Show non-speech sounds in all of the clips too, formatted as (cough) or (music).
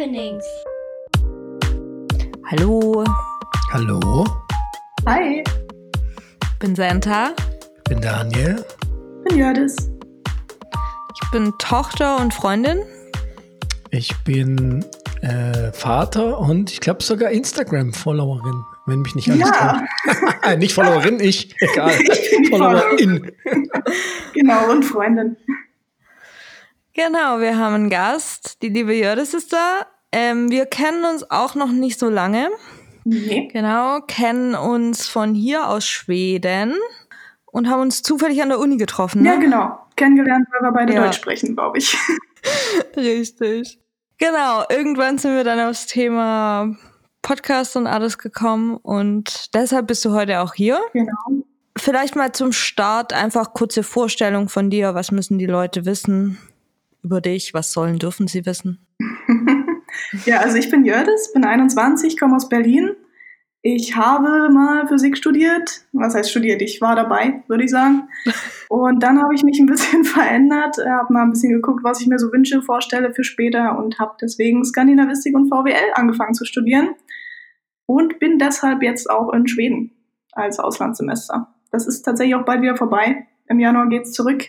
Happenings. Hallo, Hallo, Hi, bin Santa. ich bin Daniel. ich bin Jördis. Ich bin Tochter und Freundin. Ich bin äh, Vater und ich glaube sogar Instagram-Followerin, wenn mich nicht alles Ja, täuscht. (laughs) nicht Followerin, ich, egal. (laughs) Ich bin die Followerin. genau, und Freundin. Genau, wir haben einen Gast. Die liebe Jördis ist da. Ähm, wir kennen uns auch noch nicht so lange. Nee. Genau, kennen uns von hier aus Schweden und haben uns zufällig an der Uni getroffen. Ja, Ne? genau. Kennengelernt, weil wir beide Ja. Deutsch sprechen, glaube ich. (laughs) Richtig. Genau, irgendwann sind wir dann aufs Thema Podcast und alles gekommen und deshalb bist du heute auch hier. Genau. Vielleicht mal zum Start einfach kurze Vorstellung von dir. Was müssen die Leute wissen über dich? Was sollen, dürfen sie wissen? (laughs) Ja, also ich bin Jördis, bin 21, komme aus Berlin. Ich habe mal Physik studiert. Was heißt studiert? Ich war dabei, würde ich sagen. (laughs) Und dann habe ich mich ein bisschen (laughs) verändert, habe mal ein bisschen geguckt, was ich mir so wünsche, vorstelle für später und habe deswegen Skandinavistik und VWL angefangen zu studieren und bin deshalb jetzt auch in Schweden als Auslandssemester. Das ist tatsächlich auch bald wieder vorbei. Im Januar geht's zurück.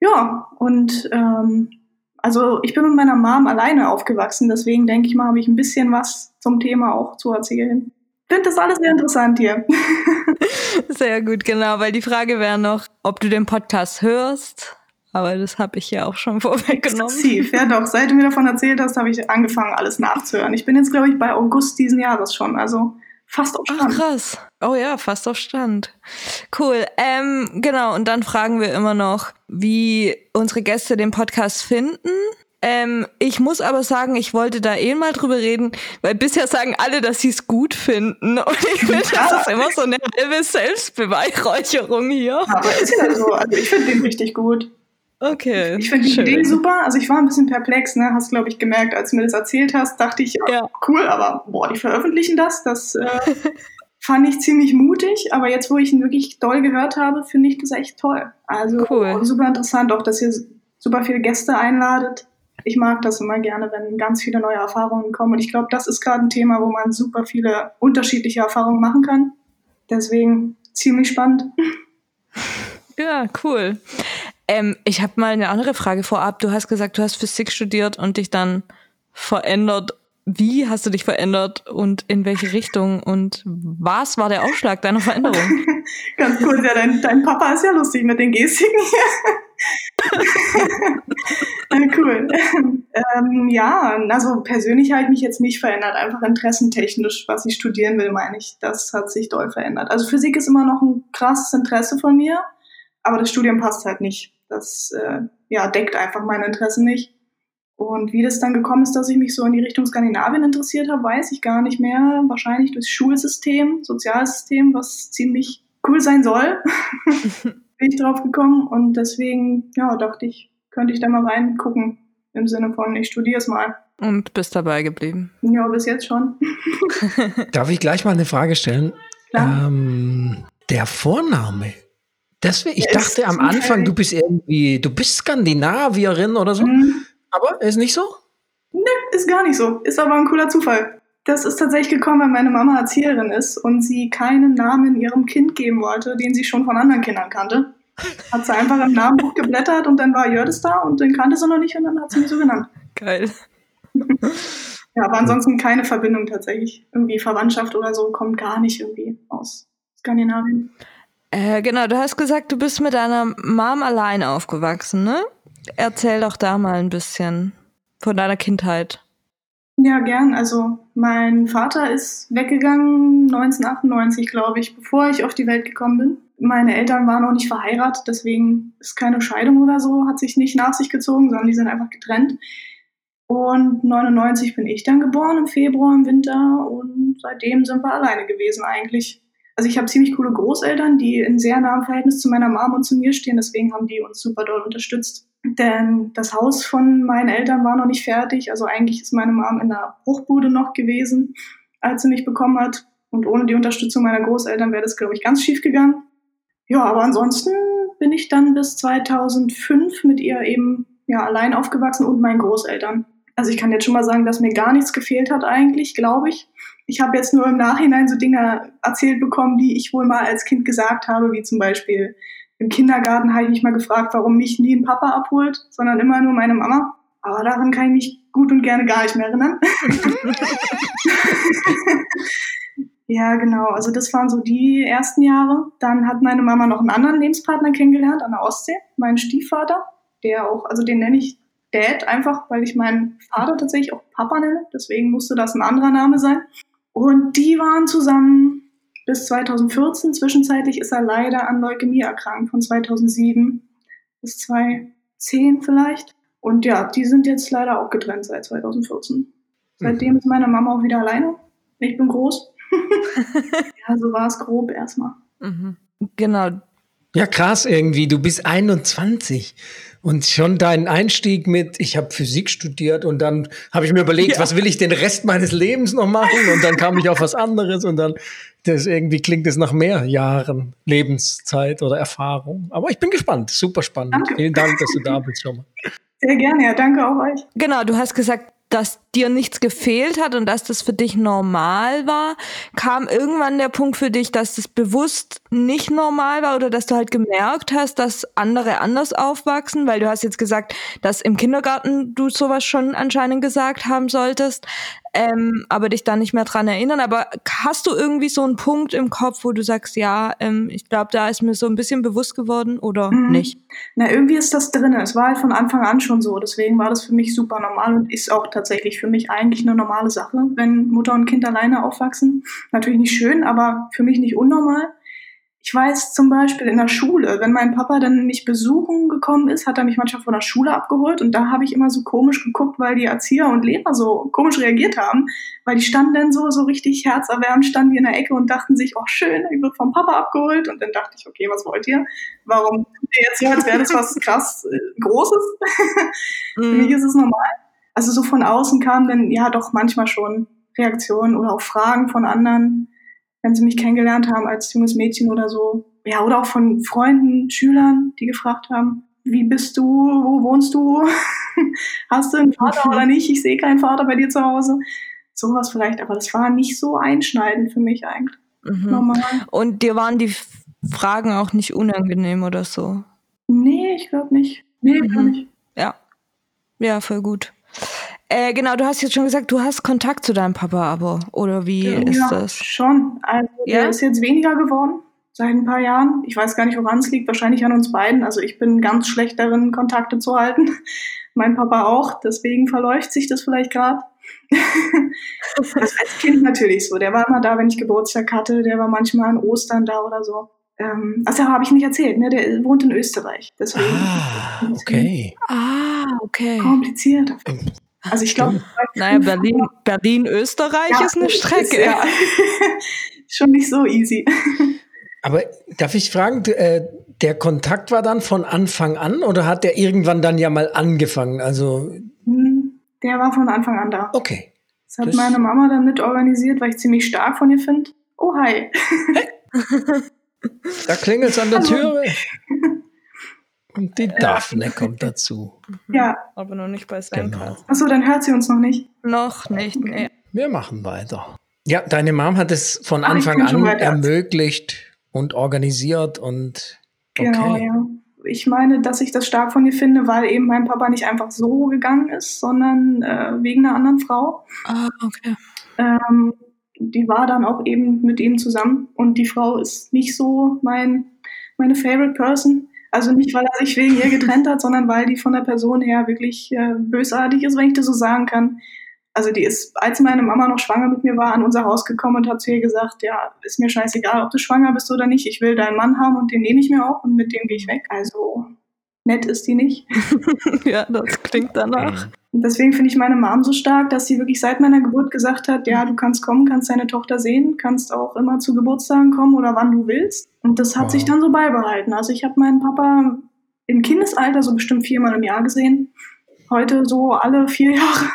Ja, und ähm, also ich bin mit meiner Mom alleine aufgewachsen, deswegen denke ich mal, habe ich ein bisschen was zum Thema auch zu erzählen. Finde das alles sehr interessant hier. (laughs) Sehr gut, genau, weil die Frage wäre noch, ob du den Podcast hörst. Aber das habe ich ja auch schon (laughs) vorweggenommen. Exzessiv, ja doch. Seit du mir davon erzählt hast, habe ich angefangen, alles nachzuhören. Ich bin jetzt, glaube ich, bei August diesen Jahres schon, also fast auf Ach Stand. krass. Oh ja, fast auf Stand. Cool. Ähm, genau, und dann fragen wir immer noch, wie unsere Gäste den Podcast finden. Ähm, ich muss aber sagen, ich wollte da eh mal drüber reden, weil bisher sagen alle, dass sie es gut finden. Und ich finde, das ist immer so eine halbe Selbstbeweihräucherung hier. Aber ist ja so. Also ich finde den richtig gut. Okay. Ich finde die. Idee super. Also ich war ein bisschen perplex, ne? Hast, glaube ich, gemerkt, als du mir das erzählt hast, dachte ich, ja, Ja. cool, aber boah, die veröffentlichen das. Das äh, (laughs) fand ich ziemlich mutig. Aber jetzt, wo ich ihn wirklich doll gehört habe, finde ich das echt toll. Also Cool. super interessant, auch dass ihr super viele Gäste einladet. Ich mag das immer gerne, wenn ganz viele neue Erfahrungen kommen. Und ich glaube, das ist gerade ein Thema, wo man super viele unterschiedliche Erfahrungen machen kann. Deswegen ziemlich spannend. (laughs) Ja, cool. Ähm, ich habe mal eine andere Frage vorab. Du hast gesagt, du hast Physik studiert und dich dann verändert. Wie hast du dich verändert und in welche Richtung und was war der Ausschlag deiner Veränderung? (laughs) Ganz cool, ja, dein, dein Papa ist ja lustig mit den Gestiken hier. (laughs) Cool. Ähm, ja, also persönlich habe ich mich jetzt nicht verändert, einfach interessentechnisch, was ich studieren will, meine ich. Das hat sich doll verändert. Also Physik ist immer noch ein krasses Interesse von mir, aber das Studium passt halt nicht. Das äh, ja, deckt einfach meine Interessen nicht. Und wie das dann gekommen ist, dass ich mich so in die Richtung Skandinavien interessiert habe, weiß ich gar nicht mehr. Wahrscheinlich durchs Schulsystem, Sozialsystem, was ziemlich cool sein soll, (laughs) bin ich drauf gekommen. Und deswegen, ja, dachte ich, könnte ich da mal reingucken. Im Sinne von, ich studiere es mal. Und bist dabei geblieben. Ja, bis jetzt schon. (laughs) Darf ich gleich mal eine Frage stellen? Klar. Ähm, der Vorname. Deswegen, ich dachte am. Anfang, du bist irgendwie, du bist Skandinavierin oder so, Hm, aber ist nicht so? ist gar nicht so. Ist aber ein cooler Zufall. Das ist tatsächlich gekommen, weil meine Mama Erzieherin ist und sie keinen Namen ihrem Kind geben wollte, den sie schon von anderen Kindern kannte. Hat sie einfach im Namenbuch geblättert und dann war Jördis da und den kannte sie noch nicht und dann hat sie mich so genannt. Geil. (laughs) Ja, aber ansonsten keine Verbindung tatsächlich. Irgendwie Verwandtschaft oder so kommt gar nicht irgendwie aus Skandinavien. Äh, genau, du hast gesagt, du bist mit deiner Mom allein aufgewachsen, ne? Erzähl doch da mal ein bisschen von deiner Kindheit. Ja, gern. Also mein Vater ist weggegangen 1998, glaube ich, bevor ich auf die Welt gekommen bin. Meine Eltern waren noch nicht verheiratet, deswegen ist keine Scheidung oder so, hat sich nicht nach sich gezogen, sondern die sind einfach getrennt. Und 99 bin ich dann geboren im Februar, im Winter und seitdem sind wir alleine gewesen eigentlich. Also ich habe ziemlich coole Großeltern, die in sehr nahem Verhältnis zu meiner Mom und zu mir stehen, deswegen haben die uns super doll unterstützt. Denn das Haus von meinen Eltern war noch nicht fertig. Also eigentlich ist meine Mom in der Bruchbude noch gewesen, als sie mich bekommen hat. Und ohne die Unterstützung meiner Großeltern wäre das, glaube ich, ganz schief gegangen. Ja, aber ansonsten bin ich dann bis 2005 mit ihr eben ja allein aufgewachsen und meinen Großeltern. Also ich kann jetzt schon mal sagen, dass mir gar nichts gefehlt hat eigentlich, glaube ich. Ich habe jetzt nur im Nachhinein so Dinge erzählt bekommen, die ich wohl mal als Kind gesagt habe, wie zum Beispiel im Kindergarten habe ich mich mal gefragt, warum mich nie ein Papa abholt, sondern immer nur meine Mama. Aber daran kann ich mich gut und gerne gar nicht mehr erinnern. (laughs) ja, genau. Also das waren so die ersten Jahre. Dann hat meine Mama noch einen anderen Lebenspartner kennengelernt an der Ostsee, meinen Stiefvater, der auch, also den nenne ich Dad einfach, weil ich meinen Vater tatsächlich auch Papa nenne. Deswegen musste das ein anderer Name sein. Und die waren zusammen bis 2014. Zwischenzeitlich ist er leider an Leukämie erkrankt von 2007 bis 2010 vielleicht. Und ja, die sind jetzt leider auch getrennt seit 2014. Seitdem ist meine Mama auch wieder alleine. Ich bin groß. (laughs) ja, so war es grob erstmal. Mhm. Genau. Ja, krass irgendwie. Du bist 21 und schon dein Einstieg mit, ich habe Physik studiert und dann habe ich mir überlegt, ja. was will ich den Rest meines Lebens noch machen und dann kam ich auf was anderes und dann das irgendwie klingt es nach mehr Jahren Lebenszeit oder Erfahrung. Aber ich bin gespannt, super spannend. Danke. Vielen Dank, dass du da bist schon mal. Sehr gerne, ja, danke auch euch. Genau, du hast gesagt, dass dir nichts gefehlt hat und dass das für dich normal war. Kam irgendwann der Punkt für dich, dass das bewusst nicht normal war oder dass du halt gemerkt hast, dass andere anders aufwachsen? Weil du hast jetzt gesagt, dass im Kindergarten du sowas schon anscheinend gesagt haben solltest ähm, aber dich da nicht mehr dran erinnern. Aber hast du irgendwie so einen Punkt im Kopf, wo du sagst, ja, ähm, ich glaube, da ist mir so ein bisschen bewusst geworden oder mhm. nicht? Na, irgendwie ist das drin. Es war halt von Anfang an schon so. Deswegen war das für mich super normal und ist auch tatsächlich für mich eigentlich eine normale Sache, wenn Mutter und Kind alleine aufwachsen. Natürlich nicht schön, aber für mich nicht unnormal. Ich weiß zum Beispiel in der Schule, wenn mein Papa dann mich besuchen gekommen ist, hat er mich manchmal von der Schule abgeholt und da habe ich immer so komisch geguckt, weil die Erzieher und Lehrer so komisch reagiert haben, weil die standen dann so, so richtig herzerwärmend, standen die in der Ecke und dachten sich, oh schön, ich wird vom Papa abgeholt und dann dachte ich, okay, was wollt ihr? Warum tut ihr jetzt so, als wäre das was krass äh, Großes? (laughs) Für mich mhm. ist es normal. Also so von außen kamen dann ja doch manchmal schon Reaktionen oder auch Fragen von anderen, wenn sie mich kennengelernt haben als junges Mädchen oder so. Ja, oder auch von Freunden, Schülern, die gefragt haben, wie bist du, wo wohnst du, (laughs) hast du einen Vater oder nicht? Ich sehe keinen Vater bei dir zu Hause. Sowas vielleicht, aber das war nicht so einschneidend für mich eigentlich. Mhm. Normal. Und dir waren die Fragen auch nicht unangenehm oder so? Nee, ich glaube nicht. Nee, mhm. gar nicht. Ja. Ja, voll gut. Äh, genau, du hast jetzt schon gesagt, du hast Kontakt zu deinem Papa, aber oder wie ja, ist das? Schon. Also ja? der ist jetzt weniger geworden seit ein paar Jahren. Ich weiß gar nicht, woran es liegt. Wahrscheinlich an uns beiden. Also ich bin ganz schlecht darin, Kontakte zu halten. (laughs) mein Papa auch. Deswegen verläuft sich das vielleicht gerade. das (laughs) als Kind natürlich so. Der war immer da, wenn ich Geburtstag hatte. Der war manchmal an Ostern da oder so. Ähm, also habe ich nicht erzählt. Ne? Der wohnt in Österreich. Deswegen. Ah, okay. Ah, okay. Kompliziert. Also ich glaube. Naja, Berlin, Berlin, Österreich ja, ist eine Strecke. Ist, ja. (laughs) Schon nicht so easy. Aber darf ich fragen, äh, der Kontakt war dann von Anfang an oder hat der irgendwann dann ja mal angefangen? Also hm, der war von Anfang an da. Okay. Das hat das meine Mama dann mit organisiert, weil ich ziemlich stark von ihr finde. Oh hi. (laughs) da klingelt es an der Tür. (laughs) Und die Daphne kommt dazu. Ja. Aber noch nicht bei Sven genau. Achso, dann hört sie uns noch nicht. Noch nicht, nee. Wir machen weiter. Ja, deine Mom hat es von Ach, Anfang an ermöglicht und organisiert und okay. Genau, ja. Ich meine, dass ich das stark von ihr finde, weil eben mein Papa nicht einfach so gegangen ist, sondern äh, wegen einer anderen Frau. Ah, okay. Ähm, die war dann auch eben mit ihm zusammen und die Frau ist nicht so mein, meine favorite person. Also nicht, weil er sich wegen ihr getrennt hat, sondern weil die von der Person her wirklich äh, bösartig ist, wenn ich das so sagen kann. Also die ist, als meine Mama noch schwanger mit mir war, an unser Haus gekommen und hat zu ihr gesagt, ja, ist mir scheißegal, ob du schwanger bist oder nicht. Ich will deinen Mann haben und den nehme ich mir auch und mit dem gehe ich weg. Also nett ist die nicht. (laughs) ja, das klingt danach. Und deswegen finde ich meine Mom so stark, dass sie wirklich seit meiner Geburt gesagt hat, ja, du kannst kommen, kannst deine Tochter sehen, kannst auch immer zu Geburtstagen kommen oder wann du willst. Und das hat wow. sich dann so beibehalten. Also ich habe meinen Papa im Kindesalter so bestimmt viermal im Jahr gesehen. Heute so alle vier Jahre.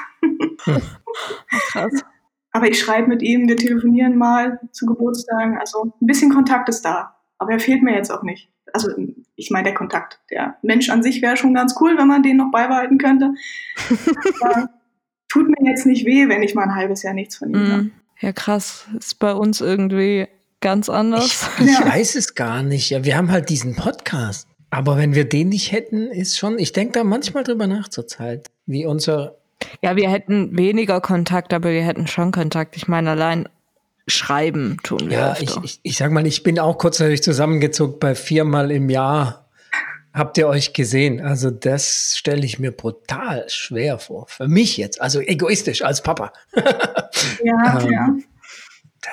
Krass. Aber ich schreibe mit ihm, wir telefonieren mal zu Geburtstagen. Also ein bisschen Kontakt ist da. Aber er fehlt mir jetzt auch nicht. Also ich meine, der Kontakt. Der Mensch an sich wäre schon ganz cool, wenn man den noch beibehalten könnte. (laughs) tut mir jetzt nicht weh, wenn ich mal ein halbes Jahr nichts von ihm Mhm. habe. Ja, krass. Ist bei uns irgendwie ganz anders. Ich, (laughs) ich Ja. weiß es gar nicht. Ja, wir haben halt diesen Podcast. Aber wenn wir den nicht hätten, ist schon, ich denke da manchmal drüber nach zur Zeit, wie unser, Ja, wir hätten weniger Kontakt, aber wir hätten schon Kontakt. Ich meine, allein schreiben tun wir ja, öfter. ich, ich, ich sag mal, ich bin auch kurzzeitig zusammengezuckt bei viermal im Jahr. Habt ihr euch gesehen? Also das stelle ich mir brutal schwer vor. Für mich jetzt, also egoistisch als Papa. Ja, (laughs) Ähm, ja.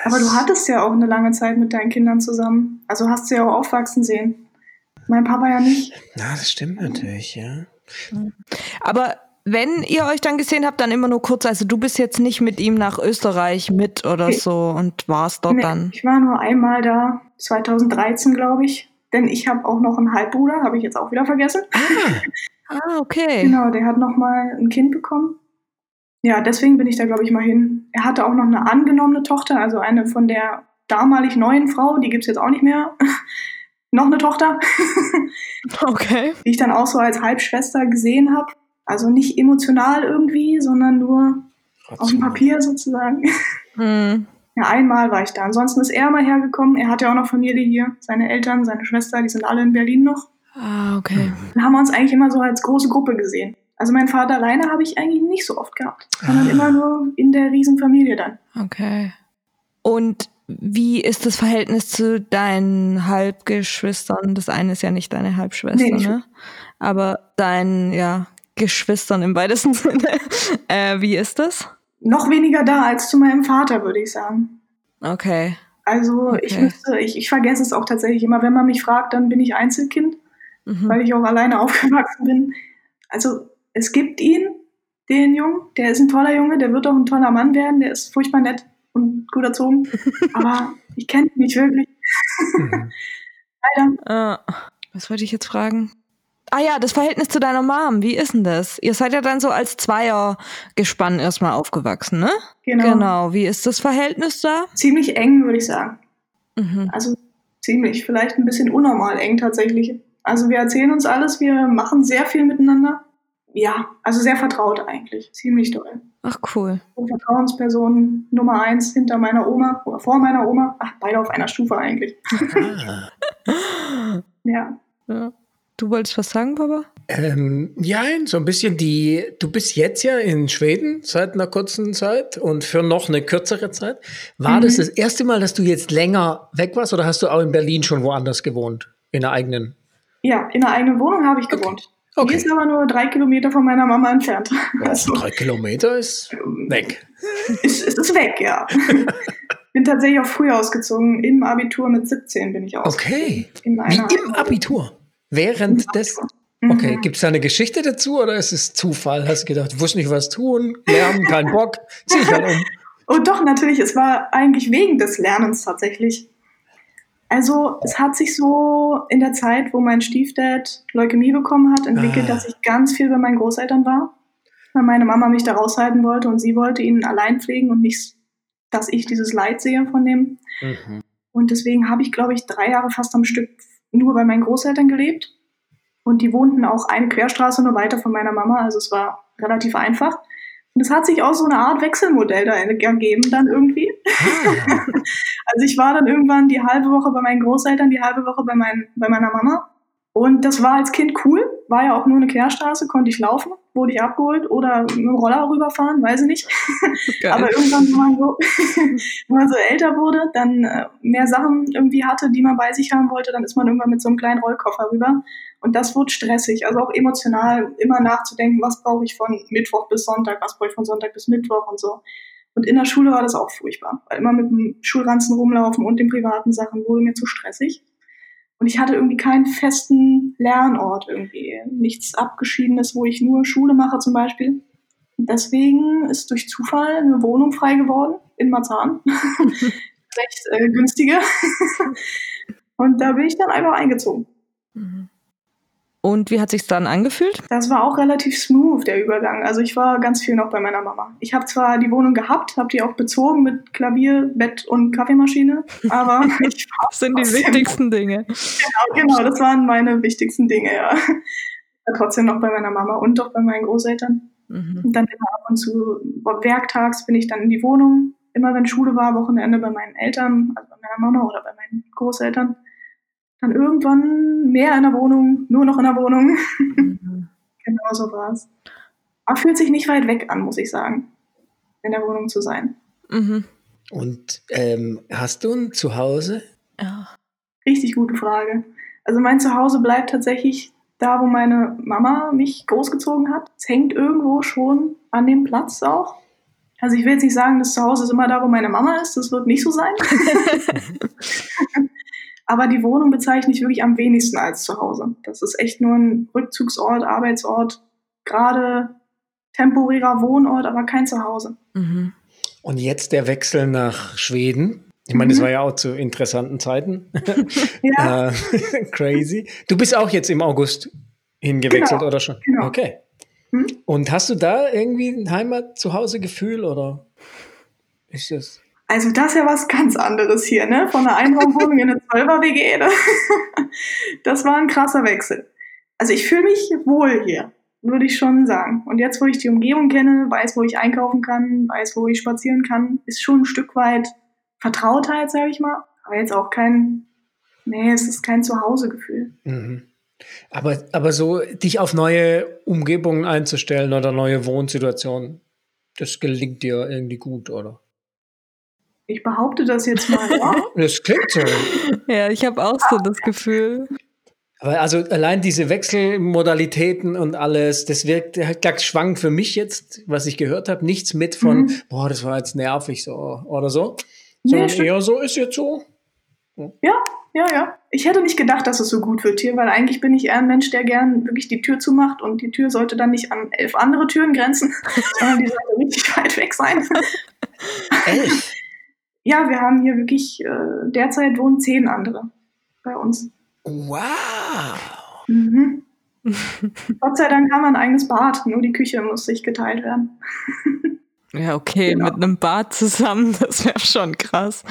Aber du hattest ja auch eine lange Zeit mit deinen Kindern zusammen. Also hast du ja auch aufwachsen sehen. Mein Papa ja nicht. Na, das stimmt natürlich, ja. Aber wenn ihr euch dann gesehen habt, dann immer nur kurz. Also du bist jetzt nicht mit ihm nach Österreich mit oder Nee. so und warst dort Nee, dann. Ich war nur einmal da, 2013, glaube ich. Denn ich habe auch noch einen Halbbruder, habe ich jetzt auch wieder vergessen. (laughs) Ah, okay. Genau, der hat noch mal ein Kind bekommen. Ja, deswegen bin ich da, glaube ich, mal hin. Er hatte auch noch eine angenommene Tochter, also eine von der damalig neuen Frau, die gibt's jetzt auch nicht mehr. (laughs) noch eine Tochter, (laughs) Okay. die ich dann auch so als Halbschwester gesehen habe. Also nicht emotional irgendwie, sondern nur auf dem Papier sozusagen. (laughs) Hm. Ja, einmal war ich da. Ansonsten ist er mal hergekommen. Er hat ja auch noch Familie hier. Seine Eltern, seine Schwester, die sind alle in Berlin noch. Ah, okay. Dann haben wir uns eigentlich immer so als große Gruppe gesehen. Also meinen Vater alleine habe ich eigentlich nicht so oft gehabt, sondern Ah. immer nur in der Riesenfamilie dann. Okay. Und wie ist das Verhältnis zu deinen Halbgeschwistern? Das eine ist ja nicht deine Halbschwester, Nee, nicht ne? Aber deinen, ja, Geschwistern im weitesten (laughs) Sinne. Äh, wie ist das? Noch weniger da als zu meinem Vater, würde ich sagen. Okay. Also ich Okay. müsste, ich, ich vergesse es auch tatsächlich immer. Wenn man mich fragt, dann bin ich Einzelkind, Mhm. weil ich auch alleine (laughs) aufgewachsen bin. Also es gibt ihn, den Jungen, der ist ein toller Junge, der wird auch ein toller Mann werden, der ist furchtbar nett und gut erzogen. (laughs) Aber ich kenne ihn nicht wirklich. Mhm. Leider. Ah, was wollte ich jetzt fragen? Ah ja, das Verhältnis zu deiner Mom, wie ist denn das? Ihr seid ja dann so als Zweiergespann erstmal aufgewachsen, ne? Genau. Genau. Wie ist das Verhältnis da? Ziemlich eng, würde ich sagen. Mhm. Also ziemlich, vielleicht ein bisschen unnormal eng tatsächlich. Also wir erzählen uns alles, wir machen sehr viel miteinander. Ja, also sehr vertraut eigentlich. Ziemlich toll. Ach cool. So Vertrauensperson Nummer eins hinter meiner Oma oder vor meiner Oma. Ach, beide auf einer Stufe eigentlich. (laughs) Ja. Ja. Du wolltest was sagen, Papa? Ähm, ja, so ein bisschen die, du bist jetzt ja in Schweden seit einer kurzen Zeit und für noch eine kürzere Zeit. War Mhm. das das erste Mal, dass du jetzt länger weg warst oder hast du auch in Berlin schon woanders gewohnt? In einer eigenen? Ja, in einer eigenen Wohnung habe ich gewohnt. Die Okay. ist aber nur drei Kilometer von meiner Mama entfernt. Ja, Also drei Kilometer ist weg. ist, ist es weg, ja. (laughs) bin tatsächlich auch früh ausgezogen. Im Abitur mit 17 bin ich ausgezogen. Okay. In Wie im Abitur. Während des. Mhm. Okay, gibt es da eine Geschichte dazu oder ist es Zufall? Hast du gedacht, wusste nicht was tun, lernen, kein Bock, zieh ich halt um. (laughs) Oh doch, natürlich. Es war eigentlich wegen des Lernens tatsächlich. Also es hat sich so in der Zeit, wo mein Stiefdad Leukämie bekommen hat, entwickelt, Ah. dass ich ganz viel bei meinen Großeltern war. Weil meine Mama mich da raushalten wollte und sie wollte ihn allein pflegen und nicht, dass ich dieses Leid sehe von dem. Mhm. Und deswegen habe ich, glaube ich, drei Jahre fast am Stück nur bei meinen Großeltern gelebt. Und die wohnten auch eine Querstraße nur weiter von meiner Mama. Also es war relativ einfach. Und es hat sich auch so eine Art Wechselmodell da ergeben dann irgendwie. Ah, (laughs) Also ich war dann irgendwann die halbe Woche bei meinen Großeltern, die halbe Woche bei, mein, bei meiner Mama. Und das war als Kind cool. War ja auch nur eine Querstraße, konnte ich laufen, wurde ich abgeholt oder mit dem Roller rüberfahren, weiß ich nicht. (laughs) Aber irgendwann, wenn man so, (laughs) wenn man so älter wurde, dann äh, mehr Sachen irgendwie hatte, die man bei sich haben wollte, dann ist man irgendwann mit so einem kleinen Rollkoffer rüber. Und das wurde stressig, also auch emotional, immer nachzudenken, was brauche ich von Mittwoch bis Sonntag, was brauche ich von Sonntag bis Mittwoch und so. Und in der Schule war das auch furchtbar, weil immer mit dem Schulranzen rumlaufen und den privaten Sachen wurde mir zu stressig. Und ich hatte irgendwie keinen festen Lernort irgendwie, nichts Abgeschiedenes, wo ich nur Schule mache zum Beispiel. Und deswegen ist durch Zufall eine Wohnung frei geworden in Marzahn. (laughs) Recht äh, günstige. (laughs) Und da bin ich dann einfach eingezogen. Mhm. Und wie hat sich's dann angefühlt? Das war auch relativ smooth, der Übergang. Also ich war ganz viel noch bei meiner Mama. Ich habe zwar die Wohnung gehabt, habe die auch bezogen mit Klavier, Bett und Kaffeemaschine, aber (laughs) ich war Das sind die wichtigsten Dinge. Genau, genau, das waren meine wichtigsten Dinge, ja. Trotzdem noch bei meiner Mama und doch bei meinen Großeltern. Mhm. Und dann immer ab und zu, werktags bin ich dann in die Wohnung. Immer wenn Schule war, Wochenende bei meinen Eltern, also bei meiner Mama oder bei meinen Großeltern. Dann irgendwann mehr in der Wohnung, nur noch in der Wohnung. Mhm. (laughs) genau so war es. Aber fühlt sich nicht weit weg an, muss ich sagen, in der Wohnung zu sein. Mhm. Und ähm, hast du ein Zuhause? Ja. Richtig gute Frage. Also mein Zuhause bleibt tatsächlich da, wo meine Mama mich großgezogen hat. Es hängt irgendwo schon an dem Platz auch. Also ich will jetzt nicht sagen, das Zuhause ist immer da, wo meine Mama ist. Das wird nicht so sein. (laughs) (laughs) Aber die Wohnung bezeichne ich wirklich am wenigsten als Zuhause. Das ist echt nur ein Rückzugsort, Arbeitsort, gerade temporärer Wohnort, aber kein Zuhause. Mhm. Und jetzt der Wechsel nach Schweden. Ich meine, mhm. das war ja auch zu interessanten Zeiten. (laughs) ja. (laughs) äh, crazy. Du bist auch jetzt im August hingewechselt genau. oder schon? Genau. Okay. Hm? Und hast du da irgendwie ein Heimat-Zuhause-Gefühl oder ist das? Also das ist ja was ganz anderes hier, ne? Von einer Einraumwohnung in eine Zwölfer-WG. Ne? (laughs) Das war ein krasser Wechsel. Also ich fühle mich wohl hier würde ich schon sagen. Und jetzt, wo ich die Umgebung kenne, weiß, wo ich einkaufen kann, weiß, wo ich spazieren kann, ist schon ein Stück weit Vertrautheit, sage ich mal. Aber jetzt auch kein, nee, es ist kein Zuhausegefühl. Mhm. Aber, aber so dich auf neue Umgebungen einzustellen oder neue Wohnsituationen, das gelingt dir irgendwie gut, oder? Ich behaupte das jetzt mal. Ja. (laughs) das klingt so. Ja, ich habe auch so das Gefühl. Aber also allein diese Wechselmodalitäten und alles, das wirkt, halt schwang für mich jetzt, was ich gehört habe, nichts mit von, mhm. boah, das war jetzt nervig so oder so. Sondern nee, eher so ist jetzt so. Ja, ja, ja. Ich hätte nicht gedacht, dass es so gut wird hier, weil eigentlich bin ich eher ein Mensch, der gern wirklich die Tür zumacht und die Tür sollte dann nicht an elf andere Türen grenzen, (laughs) sondern die sollte richtig weit weg sein. Elf? Ja, wir haben hier wirklich, äh, derzeit wohnen zehn andere bei uns. Wow. Mhm. (laughs) Gott sei Dank haben wir ein eigenes Bad, nur die Küche muss sich geteilt werden. (laughs) ja, okay, genau. mit einem Bad zusammen, (laughs) das wäre schon krass.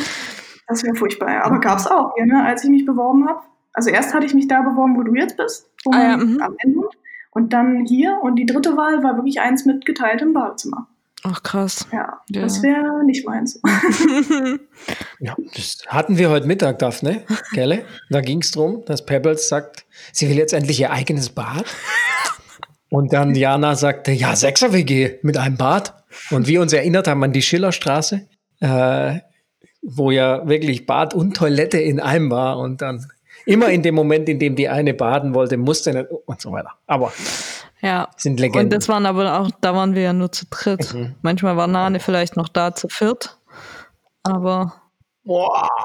Das wäre furchtbar, aber gab es auch hier, ne, als ich mich beworben habe. Also erst hatte ich mich da beworben, wo du jetzt bist, ah, ja, mhm. am Ende. Und dann hier und die dritte Wahl war wirklich eins mit geteiltem Badezimmer. Ach krass. Ja, ja. das wäre nicht meins. (laughs) ja, das hatten wir heute Mittag, Daphne, Kelle. Da ging es darum, dass Pebbles sagt, sie will jetzt endlich ihr eigenes Bad. Und dann Jana sagte, ja, Sechser-WG mit einem Bad. Und wir uns erinnert haben an die Schillerstraße, äh, wo ja wirklich Bad und Toilette in einem war. Und dann immer in dem Moment, in dem die eine baden wollte, musste nicht und so weiter. Aber ja. Sind Legenden. Und das waren aber auch, da waren wir ja nur zu dritt. Mhm. Manchmal war Nane vielleicht noch da zu viert. Aber. Boah. (laughs)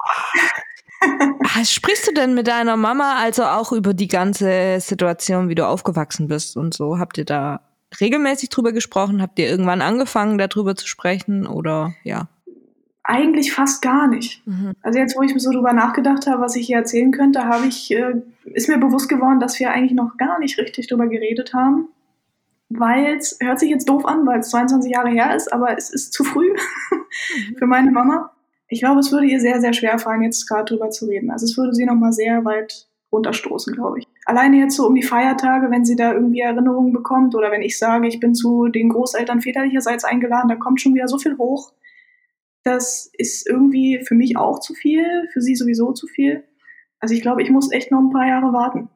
Ah, sprichst du denn mit deiner Mama also auch über die ganze Situation, wie du aufgewachsen bist und so? Habt ihr da regelmäßig drüber gesprochen? Habt ihr irgendwann angefangen, darüber zu sprechen oder ja? Eigentlich fast gar nicht. Mhm. Also jetzt, wo ich so drüber nachgedacht habe, was ich hier erzählen könnte, habe ich, äh, ist mir bewusst geworden, dass wir eigentlich noch gar nicht richtig drüber geredet haben. Weil es hört sich jetzt doof an, weil es 22 Jahre her ist, aber es ist zu früh mhm. (laughs) für meine Mama. Ich glaube, es würde ihr sehr, sehr schwer fallen, jetzt gerade drüber zu reden. Also es würde sie nochmal sehr weit runterstoßen, glaube ich. Alleine jetzt so um die Feiertage, wenn sie da irgendwie Erinnerungen bekommt oder wenn ich sage, ich bin zu den Großeltern väterlicherseits eingeladen, da kommt schon wieder so viel hoch. Das ist irgendwie für mich auch zu viel, für sie sowieso zu viel. Also ich glaube, ich muss echt noch ein paar Jahre warten.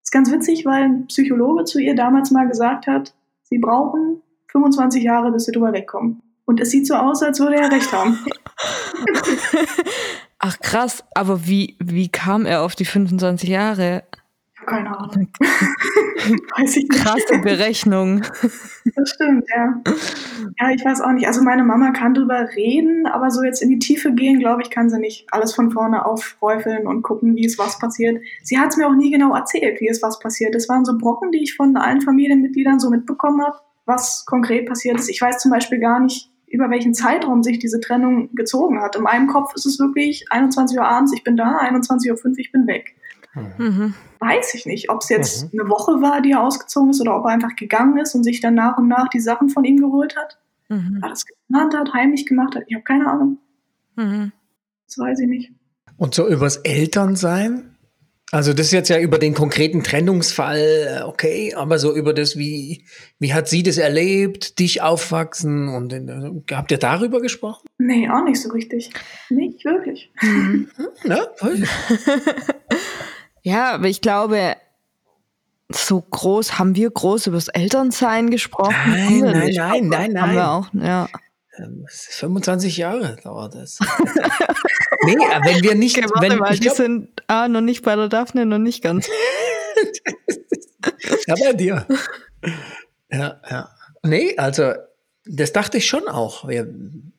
ist ganz witzig, weil ein Psychologe zu ihr damals mal gesagt hat, sie brauchen 25 Jahre, bis sie drüber wegkommen. Und es sieht so aus, als würde er recht haben. (laughs) Ach krass, aber wie, wie kam er auf die 25 Jahre? Keine Ahnung. (laughs) weiß ich nicht. Krasse Berechnung. Das stimmt, ja. Ja, ich weiß auch nicht. Also meine Mama kann drüber reden, aber so jetzt in die Tiefe gehen, glaube ich, kann sie nicht. Alles von vorne aufräufeln und gucken, wie es was passiert. Sie hat es mir auch nie genau erzählt, wie es was passiert. Das waren so Brocken, die ich von allen Familienmitgliedern so mitbekommen habe, was konkret passiert ist. Ich weiß zum Beispiel gar nicht, über welchen Zeitraum sich diese Trennung gezogen hat. In meinem Kopf ist es wirklich 21 Uhr abends, ich bin da, 21.05 Uhr, ich bin weg. Mhm. Weiß ich nicht, ob es jetzt mhm. eine Woche war, die er ausgezogen ist, oder ob er einfach gegangen ist und sich dann nach und nach die Sachen von ihm geholt hat. Mhm. War das geplant hat, heimlich gemacht hat. Ich habe keine Ahnung. Mhm. Das weiß ich nicht. Und so übers Elternsein? Also das ist jetzt ja über den konkreten Trennungsfall, äh, okay, aber so über das, wie, wie hat sie das erlebt, dich aufwachsen und äh, habt ihr darüber gesprochen? Nee, auch nicht so richtig. Nicht wirklich. Mhm. Ja, (laughs) voll. Ja, aber ich glaube, so groß haben wir groß über das Elternsein gesprochen. Nein, wir nein, nicht. nein, nein, Haben wir nein. auch, ja. Ähm, 25 Jahre dauert das. (laughs) nee, aber wenn wir nicht, Okay, wenn, mal, die glaub, sind ah, noch nicht bei der Daphne, noch nicht ganz. (laughs) ja, bei dir. Ja, ja. Nee, also, das dachte ich schon auch. Wir,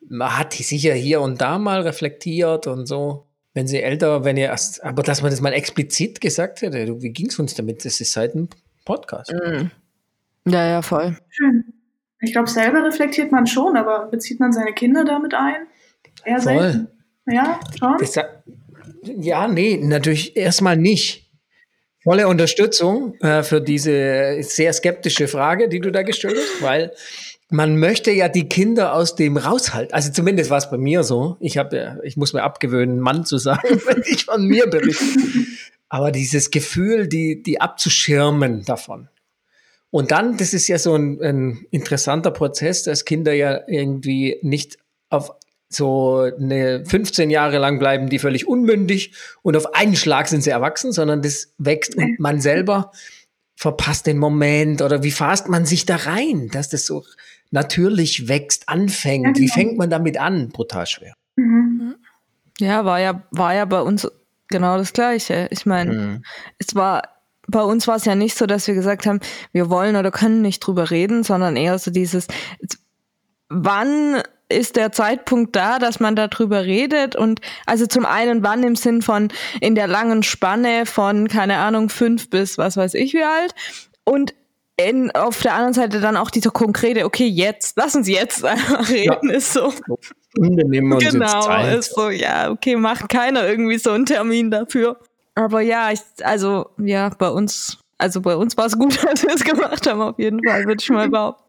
man hat sicher hier und da mal reflektiert und so. Wenn sie älter, wenn ihr erst, aber dass man das mal explizit gesagt hätte, du, wie ging's uns damit? Das ist seit einem Podcast. Mhm. Ja, ja, voll. Schön. Ich glaube, selber reflektiert man schon, aber bezieht man seine Kinder damit ein? Eher Voll. selten. Ja, schon. Das, ja, nee, natürlich erstmal nicht. Volle Unterstützung äh, für diese sehr skeptische Frage, die du da gestellt hast, weil man möchte ja die Kinder aus dem raushalten. Also zumindest war es bei mir so. Ich habe, ja- ich muss mir abgewöhnen, Mann zu sagen, (laughs) wenn ich von mir berichte. Aber dieses Gefühl, die, die abzuschirmen davon. Und dann, das ist ja so ein, ein interessanter Prozess, dass Kinder ja irgendwie nicht auf so eine 15 Jahre lang bleiben die völlig unmündig und auf einen Schlag sind sie erwachsen, sondern das wächst und man selber verpasst den Moment oder wie fasst man sich da rein, dass das so natürlich wächst, anfängt. Wie genau. fängt man damit an? Brutal schwer. Mhm. Ja, war ja, war ja bei uns genau das Gleiche. Ich meine, Mhm. es war, bei uns war es ja nicht so, dass wir gesagt haben, wir wollen oder können nicht drüber reden, sondern eher so dieses, wann ist der Zeitpunkt da, dass man darüber redet und also zum einen wann im Sinn von in der langen Spanne von, keine Ahnung, fünf bis was weiß ich wie alt und in, auf der anderen Seite dann auch dieser konkrete, okay, jetzt, lass uns jetzt einfach (laughs) reden, ist so. Stunde nehmen wir uns Genau, Zeit. ist so, ja, okay, macht keiner irgendwie so einen Termin dafür. Aber ja, ich, also, ja, bei uns, also bei uns war es gut, (laughs) dass wir es gemacht haben, auf jeden Fall, würde ich mal (laughs) behaupten.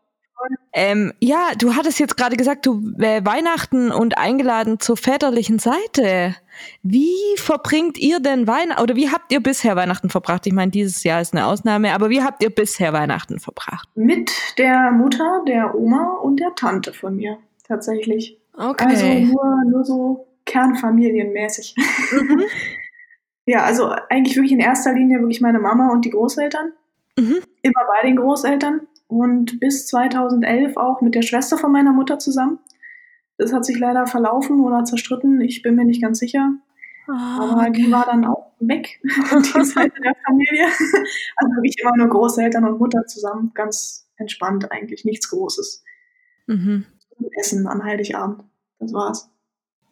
Ähm, ja, du hattest jetzt gerade gesagt, du äh, Weihnachten und eingeladen zur väterlichen Seite. Wie verbringt ihr denn Weihnachten, oder wie habt ihr bisher Weihnachten verbracht? Ich meine, dieses Jahr ist eine Ausnahme, aber wie habt ihr bisher Weihnachten verbracht? Mit der Mutter, der Oma und der Tante von mir, tatsächlich. Also Okay. nur, nur so kernfamilienmäßig. Mhm. (laughs) ja, also eigentlich wirklich in erster Linie wirklich meine Mama und die Großeltern. Mhm. Immer bei den Großeltern. Und bis 2011 auch mit der Schwester von meiner Mutter zusammen. Das hat sich leider verlaufen oder zerstritten. Ich bin mir nicht ganz sicher. Aber die war dann auch weg, (laughs) die (laughs) Seite der Familie. Also wirklich immer nur Großeltern und Mutter zusammen. Ganz entspannt eigentlich, nichts Großes. Mhm. Essen an Heiligabend. Das war's.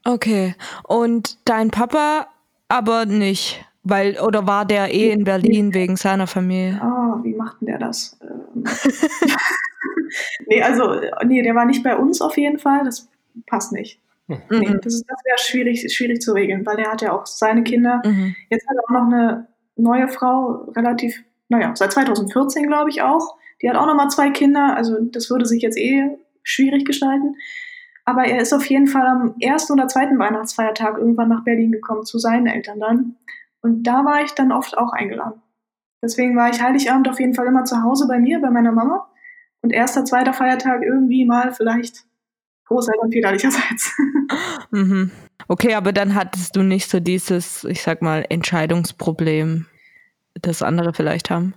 Okay. Und dein Papa aber nicht, weil oder war der eh in Berlin wegen seiner Familie? Ah, wie macht denn der das? Ähm (laughs) nee, also, nee, der war nicht bei uns auf jeden Fall. Das passt nicht. Nee, Mhm. das, ist- das wäre schwierig, schwierig zu regeln, weil er hat ja auch seine Kinder. Mhm. Jetzt hat er auch noch eine neue Frau, relativ, naja, seit 2014 glaube ich auch. Die hat auch noch mal zwei Kinder, also das würde sich jetzt eh schwierig gestalten. Aber er ist auf jeden Fall am ersten oder zweiten Weihnachtsfeiertag irgendwann nach Berlin gekommen, zu seinen Eltern dann. Und da war ich dann oft auch eingeladen. Deswegen war ich Heiligabend auf jeden Fall immer zu Hause bei mir, bei meiner Mama. Und erster, zweiter Feiertag irgendwie mal vielleicht Großeltern väterlicherseits. (laughs) Mhm. Okay, aber dann hattest du nicht so dieses, ich sag mal, Entscheidungsproblem, das andere vielleicht haben.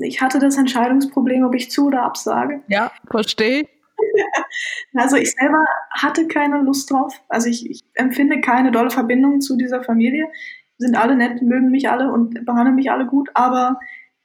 Ich hatte das Entscheidungsproblem, ob ich zu oder absage. Ja, verstehe. (laughs) Also ich selber hatte keine Lust drauf. Also ich, ich empfinde keine dolle Verbindung zu dieser Familie. Sind alle nett, mögen mich alle und behandeln mich alle gut, aber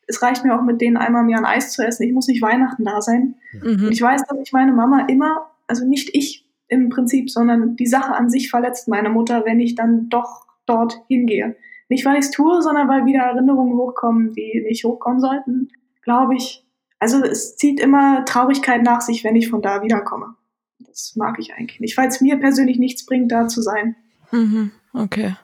es reicht mir auch mit denen einmal im Jahr ein Eis zu essen. Ich muss nicht Weihnachten da sein. Und Mhm. ich weiß, dass ich meine Mama immer, also nicht ich im Prinzip, sondern die Sache an sich verletzt meine Mutter, wenn ich dann doch dort hingehe. Nicht, weil ich es tue, sondern weil wieder Erinnerungen hochkommen, die nicht hochkommen sollten, glaube ich. Also es zieht immer Traurigkeit nach sich, wenn ich von da wiederkomme. Das mag ich eigentlich nicht, weil es mir persönlich nichts bringt, da zu sein. Mhm. Okay.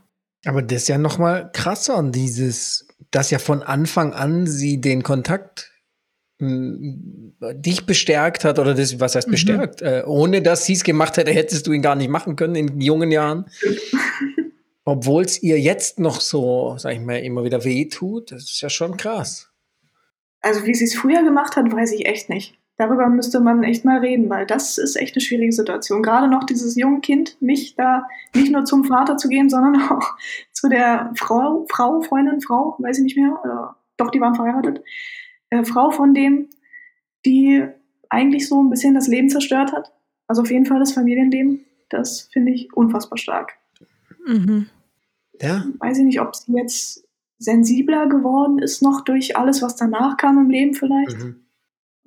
Aber das ist ja noch mal krasser, dieses, dass ja von Anfang an sie den Kontakt mh, dich bestärkt hat oder das, was heißt Mhm. bestärkt? Äh, ohne dass sie es gemacht hätte, hättest du ihn gar nicht machen können in jungen Jahren. (laughs) obwohl es ihr jetzt noch so, sag ich mal, immer wieder weh tut, das ist ja schon krass. Also wie sie es früher gemacht hat, weiß ich echt nicht. Darüber müsste man echt mal reden, weil das ist echt eine schwierige Situation. Gerade noch dieses junge Kind, mich da nicht nur zum Vater zu gehen, sondern (laughs) auch zu der Frau, Frau, Freundin, Frau, weiß ich nicht mehr, äh, doch, die waren verheiratet, äh, Frau von dem, die eigentlich so ein bisschen das Leben zerstört hat. Also auf jeden Fall das Familienleben. Das finde ich unfassbar stark. Mhm. Ja. Weiß ich nicht, ob sie jetzt sensibler geworden ist noch durch alles, was danach kam im Leben vielleicht. Mhm.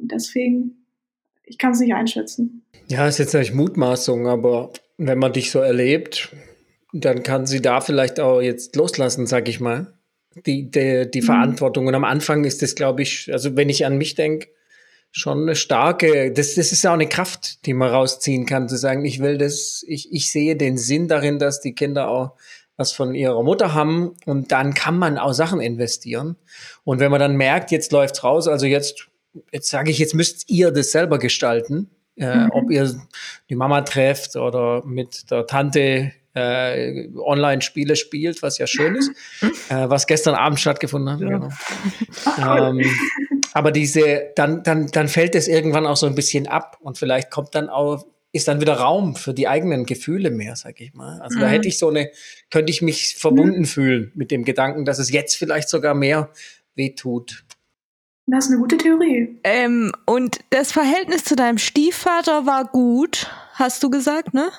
Und deswegen, ich kann es nicht einschätzen. Ja, ist jetzt nicht Mutmaßung, aber wenn man dich so erlebt, dann kann sie da vielleicht auch jetzt loslassen, sag ich mal. Die, die, die Mhm. Verantwortung. Und am Anfang ist das, glaube ich, also wenn ich an mich denke, schon eine starke, das, das ist ja auch eine Kraft, die man rausziehen kann, zu sagen, ich will das, ich, ich sehe den Sinn darin, dass die Kinder auch was von ihrer Mutter haben und dann kann man auch Sachen investieren. Und wenn man dann merkt, jetzt läuft's raus, also jetzt, jetzt sage ich, jetzt müsst ihr das selber gestalten, äh, Mhm. ob ihr die Mama trefft oder mit der Tante äh, Online-Spiele spielt, was ja schön ist, äh, was gestern Abend stattgefunden hat. Ja. Genau. (laughs) Cool. Ähm, aber diese, dann, dann, dann fällt es irgendwann auch so ein bisschen ab und vielleicht kommt dann auch, ist dann wieder Raum für die eigenen Gefühle mehr, sag ich mal. Also da Mhm. hätte ich so eine, könnte ich mich verbunden fühlen mit dem Gedanken, dass es jetzt vielleicht sogar mehr wehtut. Das ist eine gute Theorie. Ähm, und das Verhältnis zu deinem Stiefvater war gut, hast du gesagt, ne?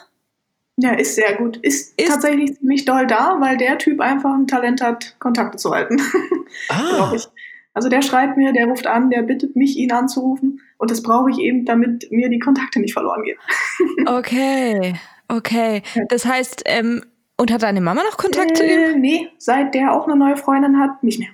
Ja, ist sehr gut. Ist, Ist- tatsächlich ziemlich doll da, weil der Typ einfach ein Talent hat, Kontakte zu halten, Ah, (laughs) glaube ich. Also der schreibt mir, der ruft an, der bittet mich, ihn anzurufen. Und das brauche ich eben, damit mir die Kontakte nicht verloren gehen. (laughs) Okay, okay. Das heißt, ähm, und hat deine Mama noch Kontakt zu ihm? Äh, nee, seit der auch eine neue Freundin hat, nicht mehr.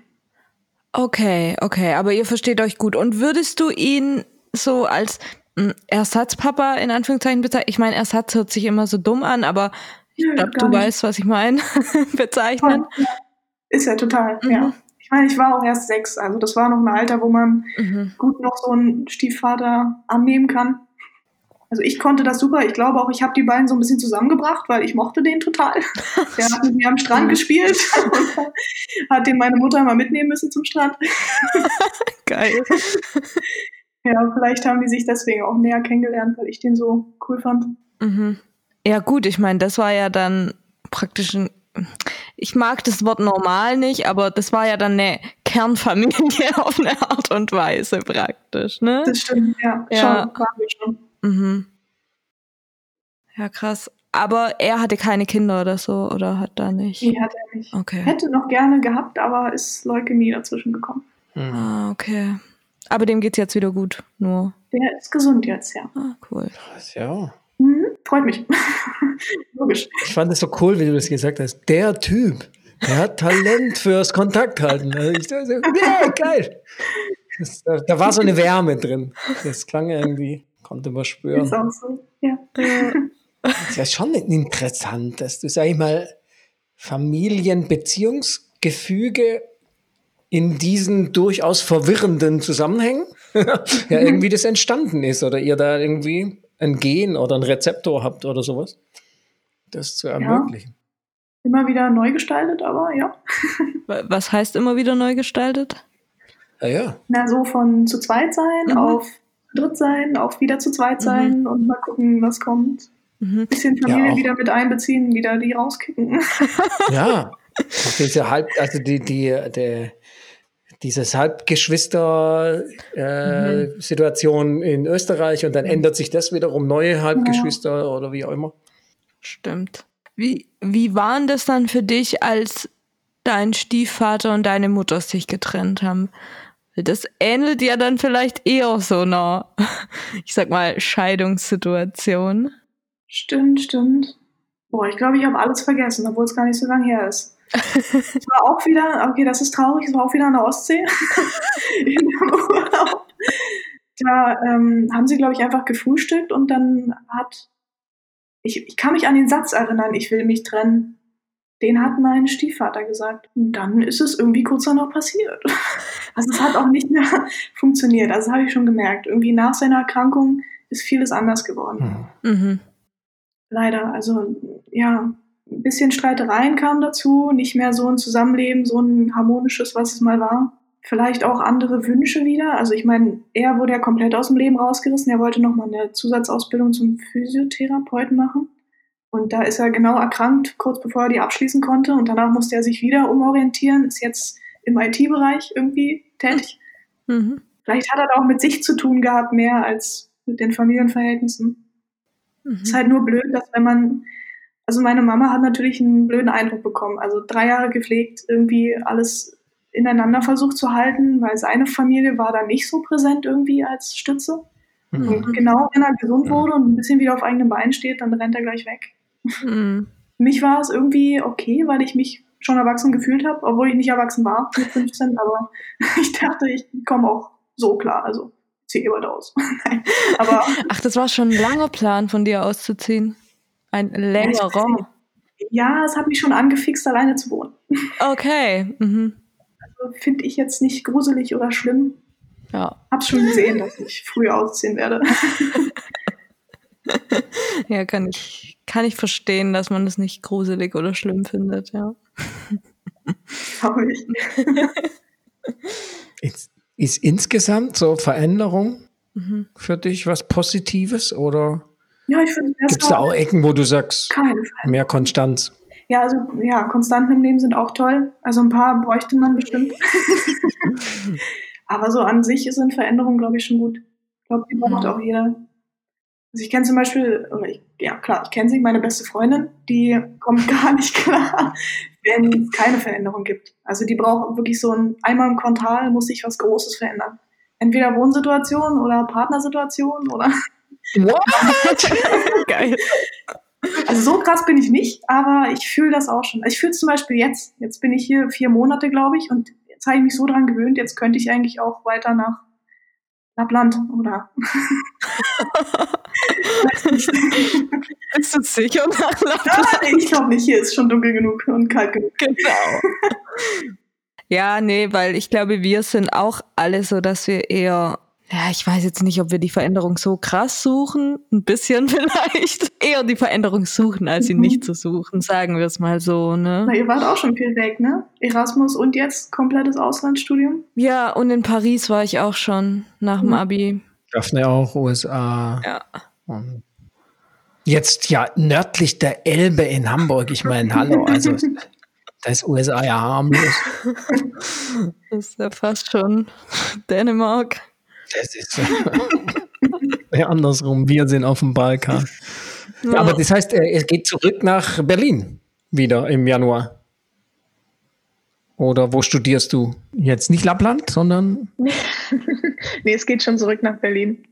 Okay, okay, aber ihr versteht euch gut. Und würdest du ihn so als mm, Ersatzpapa in Anführungszeichen bezeichnen? Ich meine, Ersatz hört sich immer so dumm an, aber ich glaube, du nicht. weißt, was ich meine. (laughs) bezeichnen. Ja. Ist ja total, Mhm. ja. Ich meine, ich war auch erst sechs, also das war noch ein Alter, wo man Mhm. gut noch so einen Stiefvater annehmen kann. Also ich konnte das super. Ich glaube auch, ich habe die beiden so ein bisschen zusammengebracht, weil ich mochte den total. (laughs) Der hat mit mir am Strand gespielt und (laughs) hat den meine Mutter mal mitnehmen müssen zum Strand. (laughs) Geil. Ja, vielleicht haben die sich deswegen auch näher kennengelernt, weil ich den so cool fand. Mhm. Ja, gut, ich meine, das war ja dann praktisch ein. Ich mag das Wort normal nicht, aber das war ja dann eine Kernfamilie auf eine Art und Weise praktisch, ne? Das stimmt, ja. Ja. Schon, schon. Mhm. Ja, krass. Aber er hatte keine Kinder oder so, oder hat da nicht? Nee, hat er nicht. Okay. Hätte noch gerne gehabt, aber ist Leukämie dazwischen gekommen. hm. Ah, okay. Aber dem geht's jetzt wieder gut, nur. Der ist gesund jetzt, ja. Ah, cool. Krass, ja. Mhm, freut mich. (laughs) Logisch. Ich fand es so cool, wie du das gesagt hast. Der Typ, der hat Talent fürs Kontakthalten. Also ich dachte so, yeah, geil. Das, da, da war so eine Wärme drin. Das klang irgendwie, konnte man spüren. Ist auch so. Ja. (laughs) Das ist ja schon interessant, dass du, sag ich mal, Familienbeziehungsgefüge in diesen durchaus verwirrenden Zusammenhängen (laughs) ja irgendwie das entstanden ist oder ihr da irgendwie ein Gen oder ein Rezeptor habt oder sowas, das zu ermöglichen. Immer wieder neu gestaltet, aber ja. (laughs) Wa- Was heißt immer wieder neu gestaltet? Ja, ja. Na, so von zu zweit sein Mhm. auf dritt sein, auf wieder zu zweit sein und mal gucken, was kommt. Mhm. Bisschen Familie Ja, auch. wieder mit einbeziehen, wieder die rauskicken. (laughs) Ja, auch diese Halb, also die, die, der, dieses Halbgeschwister-Situation in Österreich und dann ändert sich das wiederum neue Halbgeschwister oder wie auch immer. Stimmt. Wie, wie waren das dann für dich, als dein Stiefvater und deine Mutter sich getrennt haben? Das ähnelt ja dann vielleicht eher so einer, (laughs) ich sag mal, Scheidungssituation. Stimmt, stimmt. Boah, ich glaube, ich habe alles vergessen, obwohl es gar nicht so lange her ist. es war auch wieder, okay, das ist traurig, es war auch wieder an der Ostsee. (laughs) In dem. Da ähm, haben sie, glaube ich, einfach gefrühstückt und dann hat, ich, ich kann mich an den Satz erinnern, ich will mich trennen. Den hat mein Stiefvater gesagt. Und dann ist es irgendwie kurz danach passiert. (laughs) Also es hat auch nicht mehr (laughs) funktioniert. Also das habe ich schon gemerkt. Irgendwie nach seiner Erkrankung ist vieles anders geworden. Hm. Mhm. Leider, also ja, ein bisschen Streitereien kamen dazu, nicht mehr so ein Zusammenleben, so ein harmonisches, was es mal war. Vielleicht auch andere Wünsche wieder. Also ich meine, er wurde ja komplett aus dem Leben rausgerissen. Er wollte nochmal eine Zusatzausbildung zum Physiotherapeuten machen. Und da ist er genau erkrankt, kurz bevor er die abschließen konnte. Und danach musste er sich wieder umorientieren, ist jetzt im IT-Bereich irgendwie tätig. Mhm. Vielleicht hat er da auch mit sich zu tun gehabt, mehr als mit den Familienverhältnissen. Mhm. Ist halt nur blöd, dass wenn man, also meine Mama hat natürlich einen blöden Eindruck bekommen. Also drei Jahre gepflegt, irgendwie alles ineinander versucht zu halten, weil seine Familie war da nicht so präsent irgendwie als Stütze. Mhm. Und genau wenn er gesund mhm. wurde und ein bisschen wieder auf eigenen Beinen steht, dann rennt er gleich weg. Mhm. Mich war es irgendwie okay, weil ich mich schon erwachsen gefühlt habe, obwohl ich nicht erwachsen war mit 15, aber (laughs) ich dachte, ich komme auch so klar. Also ziehe eh bald aus. (laughs) aber Ach, das war schon ein langer Plan von dir auszuziehen. Ein längerer. Ja, es hat mich schon angefixt, alleine zu wohnen. Okay. Mhm. Also finde ich jetzt nicht gruselig oder schlimm. Ja. Hab's schon gesehen, dass ich früh ausziehen werde. (laughs) (laughs) ja, kann ich, kann ich verstehen, dass man das nicht gruselig oder schlimm findet, ja. (laughs) Glaube ich. (laughs) ist, ist insgesamt so Veränderung mhm. für dich was Positives oder ja, ich finde Gibt es da auch Ecken, wo du sagst, mehr Konstanz? Ja, also ja, Konstanten im Leben sind auch toll. Also ein paar bräuchte man bestimmt. Aber so an sich sind Veränderungen, glaube ich, schon gut. Ich glaube, die braucht mhm. auch jeder. Also ich kenne zum Beispiel, ich, ja klar, ich kenne sie, meine beste Freundin, die kommt (laughs) gar nicht klar, wenn es keine Veränderung gibt. Also die braucht wirklich so ein, einmal im Quartal muss sich was Großes verändern. Entweder Wohnsituation oder Partnersituation oder. What? (laughs) Geil. Also so krass bin ich nicht, aber ich fühle das auch schon. Ich fühle es zum Beispiel jetzt. Jetzt bin ich hier vier Monate, glaube ich, und jetzt habe ich mich so dran gewöhnt, jetzt könnte ich eigentlich auch weiter nach Lappland oder. Bist du sicher (laughs) nach Lappland? Ja, ich glaube nicht, hier ist schon dunkel genug und kalt genug. Genau. (laughs) ja, nee, weil ich glaube, wir sind auch alle so, dass wir eher ja, ich weiß jetzt nicht, ob wir die Veränderung so krass suchen. Ein bisschen (laughs) vielleicht. Eher die Veränderung suchen, als sie mhm. nicht zu suchen, sagen wir es mal so, ne? Na, ihr wart auch schon viel weg, ne? Erasmus und jetzt komplettes Auslandsstudium? Ja, und in Paris war ich auch schon nach dem mhm. Abi. Daphne auch, USA. Ja. Und jetzt ja nördlich der Elbe in Hamburg. Ich meine, hallo, also (laughs) da ist USA ja harmlos. (laughs) Das ist ja fast schon Dänemark. Das ist (laughs) ja, andersrum. Wir sind auf dem Balkan. Ja. aber das heißt, er geht zurück nach Berlin wieder im Januar. Oder wo studierst du? Jetzt nicht Lappland, sondern. (laughs) nee, es geht schon zurück nach Berlin.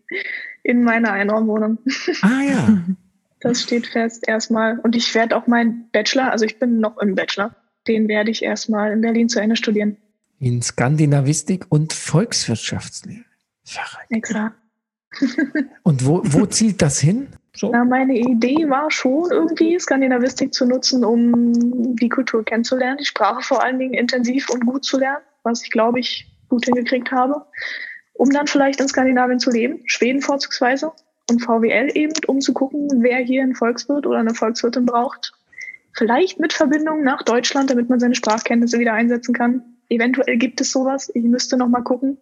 In meine Einraumwohnung. Ah ja. (laughs) Das steht fest erstmal. Und ich werde auch meinen Bachelor, also ich bin noch im Bachelor, den werde ich erstmal in Berlin zu Ende studieren. In Skandinavistik und Volkswirtschaftslehre. Verrückt. Exakt. (laughs) Und wo, wo zielt das hin? So? Na, meine Idee war schon irgendwie Skandinavistik zu nutzen, um die Kultur kennenzulernen, die Sprache vor allen Dingen intensiv und gut zu lernen, was ich glaube ich gut hingekriegt habe, um dann vielleicht in Skandinavien zu leben, Schweden vorzugsweise und VWL eben, um zu gucken, wer hier einen Volkswirt oder eine Volkswirtin braucht. Vielleicht mit Verbindung nach Deutschland, damit man seine Sprachkenntnisse wieder einsetzen kann. Eventuell gibt es sowas. Ich müsste noch mal gucken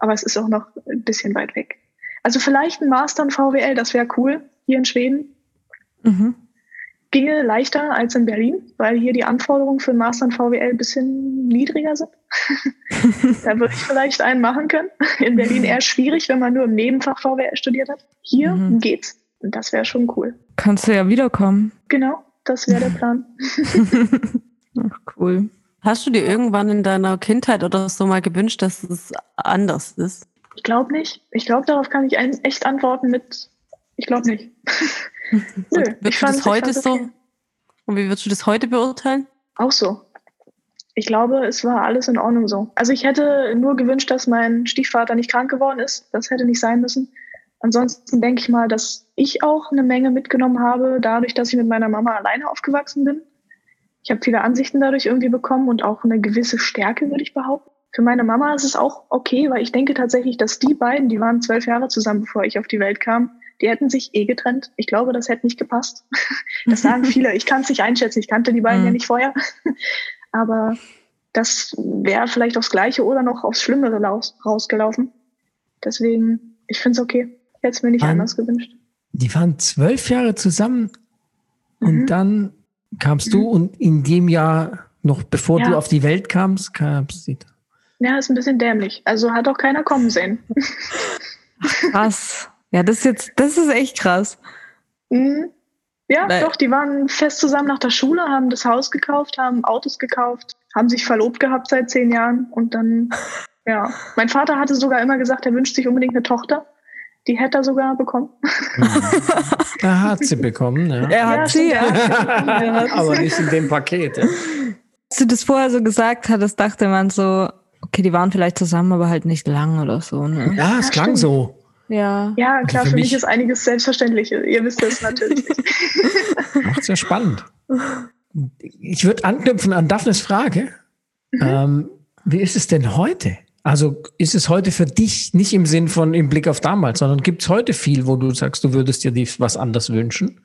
aber es ist auch noch ein bisschen weit weg. Also vielleicht ein Master in VWL, das wäre cool, hier in Schweden. Mhm. Ginge leichter als in Berlin, weil hier die Anforderungen für ein Master in VWL ein bisschen niedriger sind. (laughs) da würde ich vielleicht einen machen können. In Berlin eher schwierig, wenn man nur im Nebenfach VWL studiert hat. Hier mhm. geht's. Und das wäre schon cool. Kannst du ja wiederkommen. Genau, das wäre der (laughs) Plan. (laughs) Ach, cool. Hast du dir irgendwann in deiner Kindheit oder so mal gewünscht, dass es anders ist? Ich glaube nicht. Ich glaube, darauf kann ich echt antworten mit, ich glaube nicht. (laughs) Nö, ich fand das heute okay. so. Und wie würdest du das heute beurteilen? Auch so. Ich glaube, es war alles in Ordnung so. Also ich hätte nur gewünscht, dass mein Stiefvater nicht krank geworden ist. Das hätte nicht sein müssen. Ansonsten denke ich mal, dass ich auch eine Menge mitgenommen habe, dadurch, dass ich mit meiner Mama alleine aufgewachsen bin. Ich habe viele Ansichten dadurch irgendwie bekommen und auch eine gewisse Stärke, würde ich behaupten. Für meine Mama ist es auch okay, weil ich denke tatsächlich, dass die beiden, die waren zwölf Jahre zusammen, bevor ich auf die Welt kam, die hätten sich eh getrennt. Ich glaube, das hätte nicht gepasst. (laughs) Das sagen viele. Ich kann es nicht einschätzen. Ich kannte die beiden mhm. ja nicht vorher. (laughs) Aber das wäre vielleicht aufs Gleiche oder noch aufs Schlimmere rausgelaufen. Deswegen, ich finde es okay. Ich hätte es mir nicht waren, anders gewünscht. Die waren zwölf Jahre zusammen und mhm. dann kamst mhm. du und in dem Jahr, noch bevor ja. du auf die Welt kamst, kamst sie. Ja, ist ein bisschen dämlich. Also hat auch keiner kommen sehen. krass. Ja, das ist jetzt, das ist echt krass. Mhm. Ja, Nein. doch, die waren fest zusammen nach der Schule, haben das Haus gekauft, haben Autos gekauft, haben sich verlobt gehabt seit zehn Jahren und dann, ja. Mein Vater hatte sogar immer gesagt, er wünscht sich unbedingt eine Tochter. Die hätte er sogar bekommen. Er hat sie bekommen, ja. Er hat ja, sie, ja. Aber nicht in dem Paket. Ja. Als du das vorher so gesagt hattest, dachte man so, okay, die waren vielleicht zusammen, aber halt nicht lang oder so. Ne? Ja, es ja, klang stimmt. so. Ja. Ja, also klar, also für, für mich, mich, ist einiges selbstverständlich. Ihr wisst es natürlich. Macht ja spannend. Ich würde anknüpfen an Daphnes Frage. Mhm. Ähm, wie ist es denn heute? Also ist es heute für dich nicht im Sinn von im Blick auf damals, sondern gibt es heute viel, wo du sagst, du würdest dir was anders wünschen?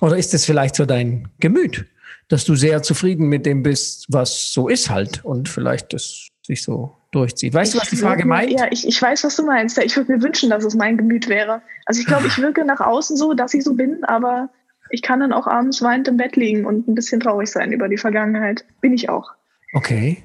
Oder ist es vielleicht für dein Gemüt, dass du sehr zufrieden mit dem bist, was so ist halt und vielleicht das sich so durchzieht? Weißt ich du, was die Frage meint? Ja, ich, ich weiß, was du meinst. Ich würde mir wünschen, dass es mein Gemüt wäre. Also ich glaube, ich wirke nach außen so, dass ich so bin, aber ich kann dann auch abends weinend im Bett liegen und ein bisschen traurig sein über die Vergangenheit. Bin ich auch. Okay.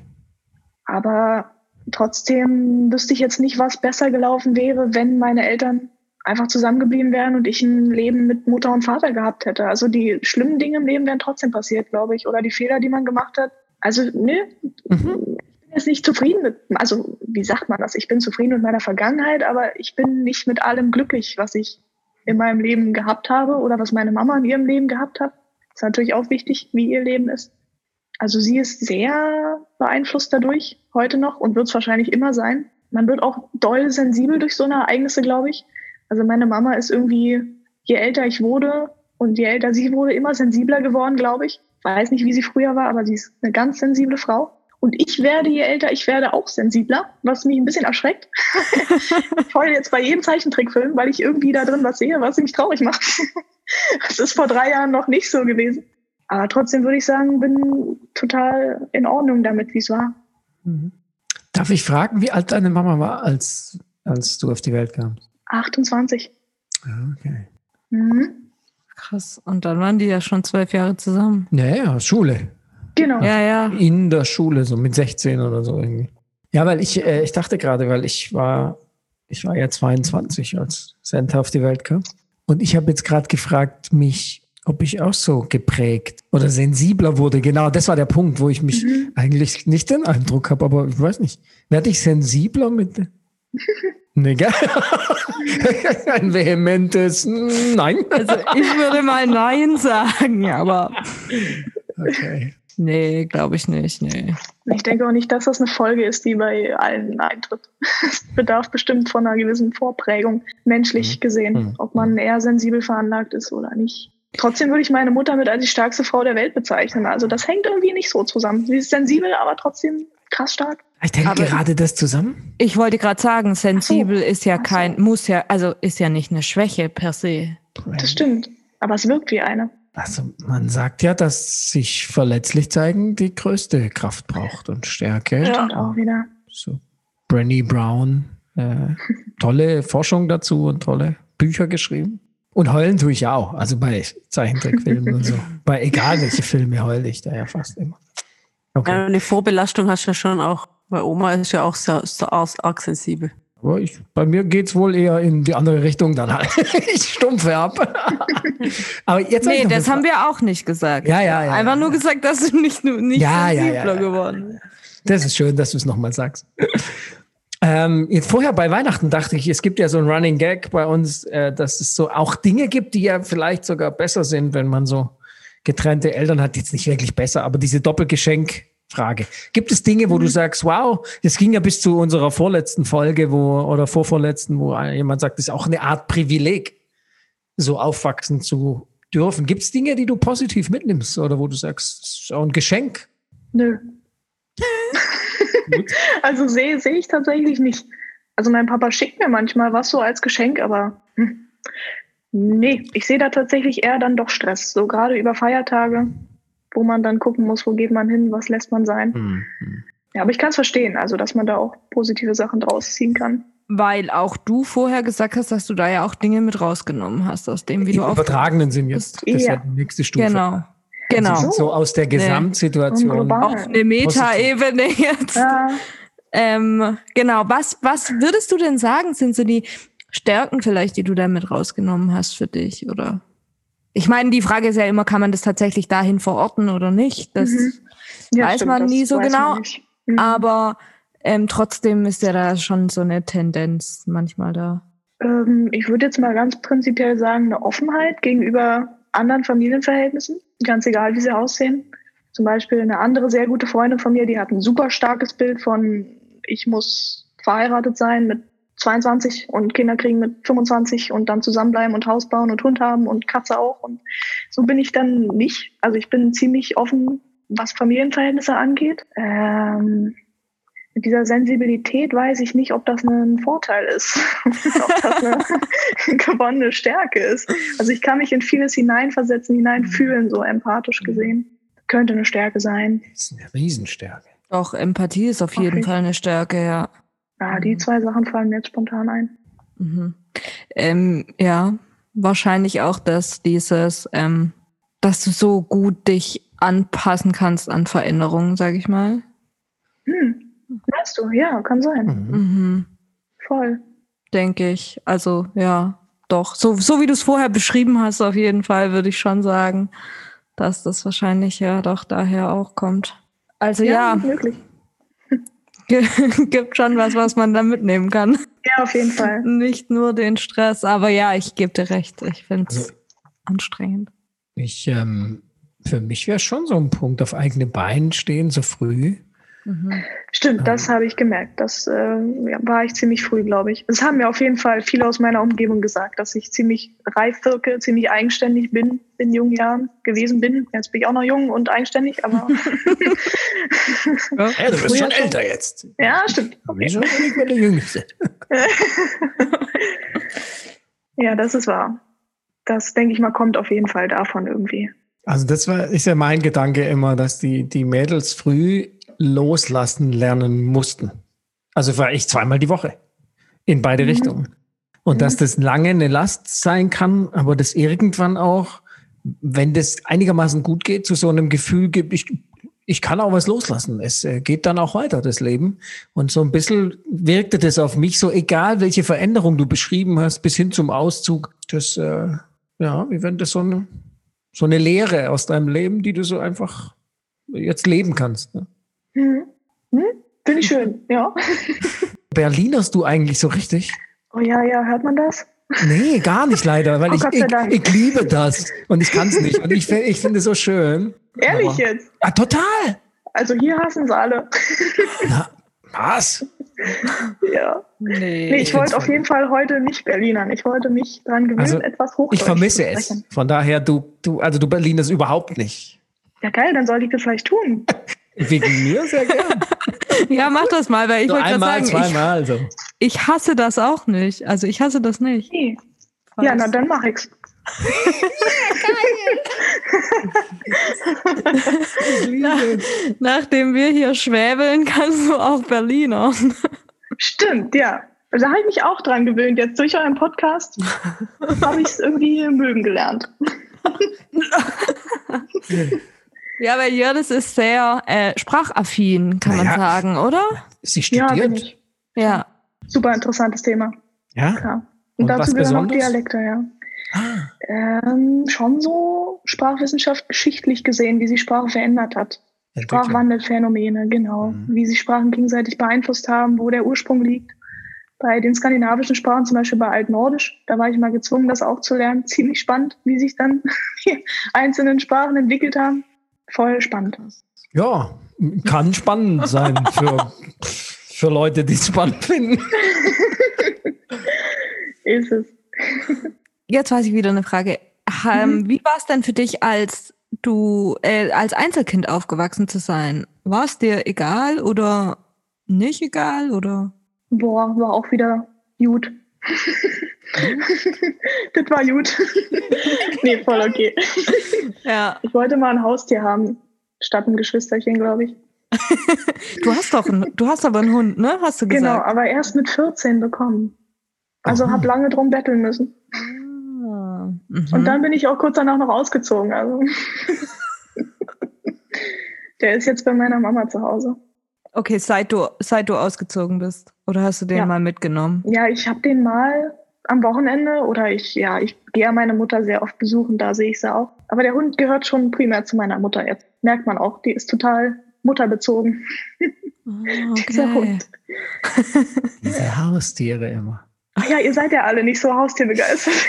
Aber Trotzdem wüsste ich jetzt nicht, was besser gelaufen wäre, wenn meine Eltern einfach zusammengeblieben wären und ich ein Leben mit Mutter und Vater gehabt hätte. Also die schlimmen Dinge im Leben wären trotzdem passiert, glaube ich, oder die Fehler, die man gemacht hat. Also, nö, mhm. ich bin jetzt nicht zufrieden mit, also wie sagt man das? Ich bin zufrieden mit meiner Vergangenheit, aber ich bin nicht mit allem glücklich, was ich in meinem Leben gehabt habe oder was meine Mama in ihrem Leben gehabt hat. ist natürlich auch wichtig, wie ihr Leben ist. Also sie ist sehr beeinflusst dadurch, heute noch und wird es wahrscheinlich immer sein. Man wird auch doll sensibel durch so eine Ereignisse, glaube ich. Also meine Mama ist irgendwie, je älter ich wurde und je älter sie wurde, immer sensibler geworden, glaube ich. Weiß nicht, wie sie früher war, aber sie ist eine ganz sensible Frau. Und ich werde, je älter ich werde, auch sensibler, was mich ein bisschen erschreckt. (laughs) ich heule jetzt bei jedem Zeichentrickfilm, weil ich irgendwie da drin was sehe, was mich traurig macht. (laughs) das ist vor drei Jahren noch nicht so gewesen. Aber trotzdem würde ich sagen, bin total in Ordnung damit, wie es war. Mhm. Darf ich fragen, wie alt deine Mama war, als, als du auf die Welt kamst? 28. Ah, okay. Mhm. Krass. Und dann waren die ja schon zwölf Jahre zusammen. Ja, ja, Schule. Genau. Ja, ja. In der Schule, so mit 16 oder so irgendwie. Ja, weil ich, äh, ich dachte gerade, weil ich war, ich war ja 22, als Senta auf die Welt kam. Und ich habe jetzt gerade gefragt, mich ob ich auch so geprägt oder sensibler wurde. Genau, das war der Punkt, wo ich mich mhm. eigentlich nicht den Eindruck habe, aber ich weiß nicht. Werde ich sensibler mit. (laughs) Nee, gell? (laughs) Ein vehementes Nein. (laughs) Also ich würde mal Nein sagen, aber. Okay. Nee, glaube ich nicht. Nee. Ich denke auch nicht, dass das eine Folge ist, die bei allen eintritt. Es bedarf bestimmt von einer gewissen Vorprägung, menschlich mhm. gesehen, mhm. ob man eher sensibel veranlagt ist oder nicht. Trotzdem würde ich meine Mutter mit als die stärkste Frau der Welt bezeichnen. Also das hängt irgendwie nicht so zusammen. Sie ist sensibel, aber trotzdem krass stark. Ich denke gerade das zusammen. Ich wollte gerade sagen, sensibel so. ist ja kein, muss ja, also ist ja nicht eine Schwäche per se. Das stimmt. Aber es wirkt wie eine. Also man sagt ja, dass sich verletzlich zeigen die größte Kraft braucht und Stärke. Ja. Stimmt auch wieder. So Brenny Brown, äh, (laughs) tolle Forschung dazu und tolle Bücher geschrieben. Und heulen tue ich auch. Also bei Zeichentrickfilmen und so. (laughs) Bei egal welche Filme heule ich da ja fast immer. Okay. Ja, eine Vorbelastung hast du ja schon auch. Bei Oma ist ja auch sehr, sehr arg sensibel. Aber ich, bei mir geht es wohl eher in die andere Richtung dann halt. (laughs) ich stumpfe ab. (laughs) Aber jetzt nee, das haben wir auch nicht gesagt. Ja, ja, ja. Einfach ja, nur ja. gesagt, dass du nicht, nicht ja, sensibler ja, ja, geworden bist. Das ist schön, dass du es nochmal sagst. Ähm, vorher bei Weihnachten dachte ich, es gibt ja so ein Running Gag bei uns, äh, dass es so auch Dinge gibt, die ja vielleicht sogar besser sind, wenn man so getrennte Eltern hat. Jetzt nicht wirklich besser, aber diese Doppelgeschenk-Frage. Gibt es Dinge, wo mhm. du sagst, wow, das ging ja bis zu unserer vorletzten Folge, wo, oder vorvorletzten, wo jemand sagt, das ist auch eine Art Privileg, so aufwachsen zu dürfen. Gibt es Dinge, die du positiv mitnimmst oder wo du sagst, das ist auch ein Geschenk? Nö. (laughs) also sehe sehe ich tatsächlich nicht. Also mein Papa schickt mir manchmal was so als Geschenk, aber hm, Nee, ich sehe da tatsächlich eher dann doch Stress. So gerade über Feiertage, wo man dann gucken muss, wo geht man hin, was lässt man sein. Hm. Ja, aber ich kann es verstehen, also dass man da auch positive Sachen draus ziehen kann. Weil auch du vorher gesagt hast, dass du da ja auch Dinge mit rausgenommen hast, aus dem, wie Im du auf übertragenen Sinn jetzt. Das ist ja Ja. die nächste Stufe. Genau. Genau. Also so aus der Gesamtsituation. Global. auf eine Meta-Ebene jetzt. Ja, Ähm, genau, was, was würdest du denn sagen, sind so die Stärken vielleicht, die du damit rausgenommen hast für dich? Oder ich meine, die Frage ist ja immer, kann man das tatsächlich dahin verorten oder nicht? Das, Mhm. ja, Weiß man nie so genau. Mhm. Aber ähm, trotzdem ist ja da schon so eine Tendenz manchmal da. Ähm, ich würde jetzt mal ganz prinzipiell sagen, eine Offenheit gegenüber anderen Familienverhältnissen, ganz egal, wie sie aussehen. Zum Beispiel eine andere sehr gute Freundin von mir, die hat ein super starkes Bild von, ich muss verheiratet sein mit 22 und Kinder kriegen mit 25 und dann zusammenbleiben und Haus bauen und Hund haben und Katze auch. Und so bin ich dann nicht. Also ich bin ziemlich offen, was Familienverhältnisse angeht. Ähm, mit dieser Sensibilität weiß ich nicht, ob das ein Vorteil ist, (laughs) ob das eine (laughs) gewonnene Stärke ist. Also ich kann mich in vieles hineinversetzen, hineinfühlen, so empathisch gesehen. Könnte eine Stärke sein. Das ist eine Riesenstärke. Doch, Empathie ist auf jeden Okay. Fall eine Stärke, ja. Ja, die Mhm. zwei Sachen fallen mir jetzt spontan ein. Mhm. Ähm, ja, wahrscheinlich auch, dass dieses, ähm, dass du so gut dich anpassen kannst an Veränderungen, sag ich mal. Hm. Weißt du, ja, kann sein. Mhm. Mhm. Voll. Denke ich. Also, ja, doch. So, so wie du es vorher beschrieben hast, auf jeden Fall, würde ich schon sagen, dass das wahrscheinlich ja doch daher auch kommt. Also ja, möglich. (laughs) gibt schon was, was man da mitnehmen kann. Ja, auf jeden Fall. Nicht nur den Stress, aber ja, ich gebe dir recht. Ich finde es Also- anstrengend. Ich, ähm, für mich wäre schon so ein Punkt, auf eigene Beinen stehen, so früh. Mhm. Stimmt, das habe ich gemerkt. Das äh, war ich ziemlich früh, glaube ich. Es haben mir auf jeden Fall viele aus meiner Umgebung gesagt, dass ich ziemlich reif wirke, ziemlich eigenständig bin in jungen Jahren gewesen bin. Jetzt bin ich auch noch jung und eigenständig, aber (laughs) (laughs) Ja, du bist schon älter jetzt. ja, stimmt. Okay. Schon nicht mehr der Jüngste. (laughs) Ja, das ist wahr. Das, denke ich mal, kommt auf jeden Fall davon irgendwie. Also das war, ist ja mein Gedanke immer, dass die, die Mädels früh loslassen lernen mussten. Also war ich zweimal die Woche. In beide Mhm. Richtungen. Und dass das lange eine Last sein kann, aber das irgendwann auch, wenn das einigermaßen gut geht, zu so einem Gefühl gibt, ich, ich kann auch was loslassen. Es äh, geht dann auch weiter, das Leben. Und so ein bisschen wirkte das auf mich so, egal welche Veränderung du beschrieben hast, bis hin zum Auszug, das, äh, ja, wie wenn das so eine, so eine Lehre aus deinem Leben, die du so einfach jetzt leben kannst. Ne? Hm. Hm? Finde ich schön, ja. Berlinerst du eigentlich so richtig? Oh ja, ja, hört man das? Nee, gar nicht leider, weil Oh ich, ich, ich liebe das und ich kann es nicht. Und ich, ich finde es so schön. Ehrlich Aber- jetzt? Ah, total. Also hier hassen sie alle. Na, was? ja. Nee. Nee, ich wollte auf jeden Fall heute nicht Berlinern. Ich wollte mich dran gewöhnen, Also, etwas Hochdeutsch Ich vermisse zu es. Von daher, du, du, also du Berlinerst überhaupt nicht. Ja, geil, dann sollte ich das vielleicht tun. (laughs) Wegen mir sehr gern. (laughs) Ja, mach das mal, weil ich So wollte gerade einmal, sagen, ich, zweimal. So. ich hasse das auch nicht. Also ich hasse das nicht. Nee. Ja, na dann mach ich's. Ich liebe es. Nachdem wir hier schwäbeln, kannst du auch Berliner. Stimmt, ja. Da habe ich mich auch dran gewöhnt. Jetzt durch euren Podcast (laughs) habe ich es irgendwie mögen gelernt. (laughs) Ja, weil Jördis ist sehr äh, sprachaffin, kann man Naja. sagen, oder? Sie Ja, bin studiert. ich. Ja. Super interessantes Thema. Ja. Klar. Und Und, dazu was gehören auch? Dialekte, ja. Ah, Ähm, schon so Sprachwissenschaft geschichtlich gesehen, wie sich Sprache verändert hat. Sprachwandelphänomene, genau. Mhm. Wie sich Sprachen gegenseitig beeinflusst haben, wo der Ursprung liegt. Bei den skandinavischen Sprachen, zum Beispiel bei Altnordisch, da war ich mal gezwungen, das auch zu lernen. (laughs) Ziemlich spannend, wie sich dann (laughs) die einzelnen Sprachen entwickelt haben. Voll spannend. Ja, kann spannend sein für, für Leute, die es spannend finden. (laughs) Ist es. Jetzt weiß ich wieder eine Frage. Ähm, Wie war es denn für dich, als du äh, als Einzelkind aufgewachsen zu sein? War es dir egal oder nicht egal oder? Boah, war auch wieder gut. (laughs) das war gut. (laughs) nee, voll okay. (laughs) Ja. Ich wollte mal ein Haustier haben, statt ein Geschwisterchen, glaube ich. Du hast doch einen, du hast aber einen Hund, ne? Hast du Genau, gesagt. aber erst mit 14 bekommen. Also hab lange drum betteln müssen. Ah, mhm. Und dann bin ich auch kurz danach noch ausgezogen. Also. Der ist jetzt bei meiner Mama zu Hause. Okay, seit du, seit du ausgezogen bist. Oder hast du den Ja. mal mitgenommen? Ja, ich habe den mal am Wochenende oder ich, ja, ich gehe ja meine Mutter sehr oft besuchen, da sehe ich sie auch. Aber der Hund gehört schon primär zu meiner Mutter jetzt. Merkt man auch, die ist total mutterbezogen, Ah, (laughs) dieser Hund. (laughs) Diese Haustiere immer. Ach ja, ihr seid ja alle nicht so haustierbegeistert. (laughs)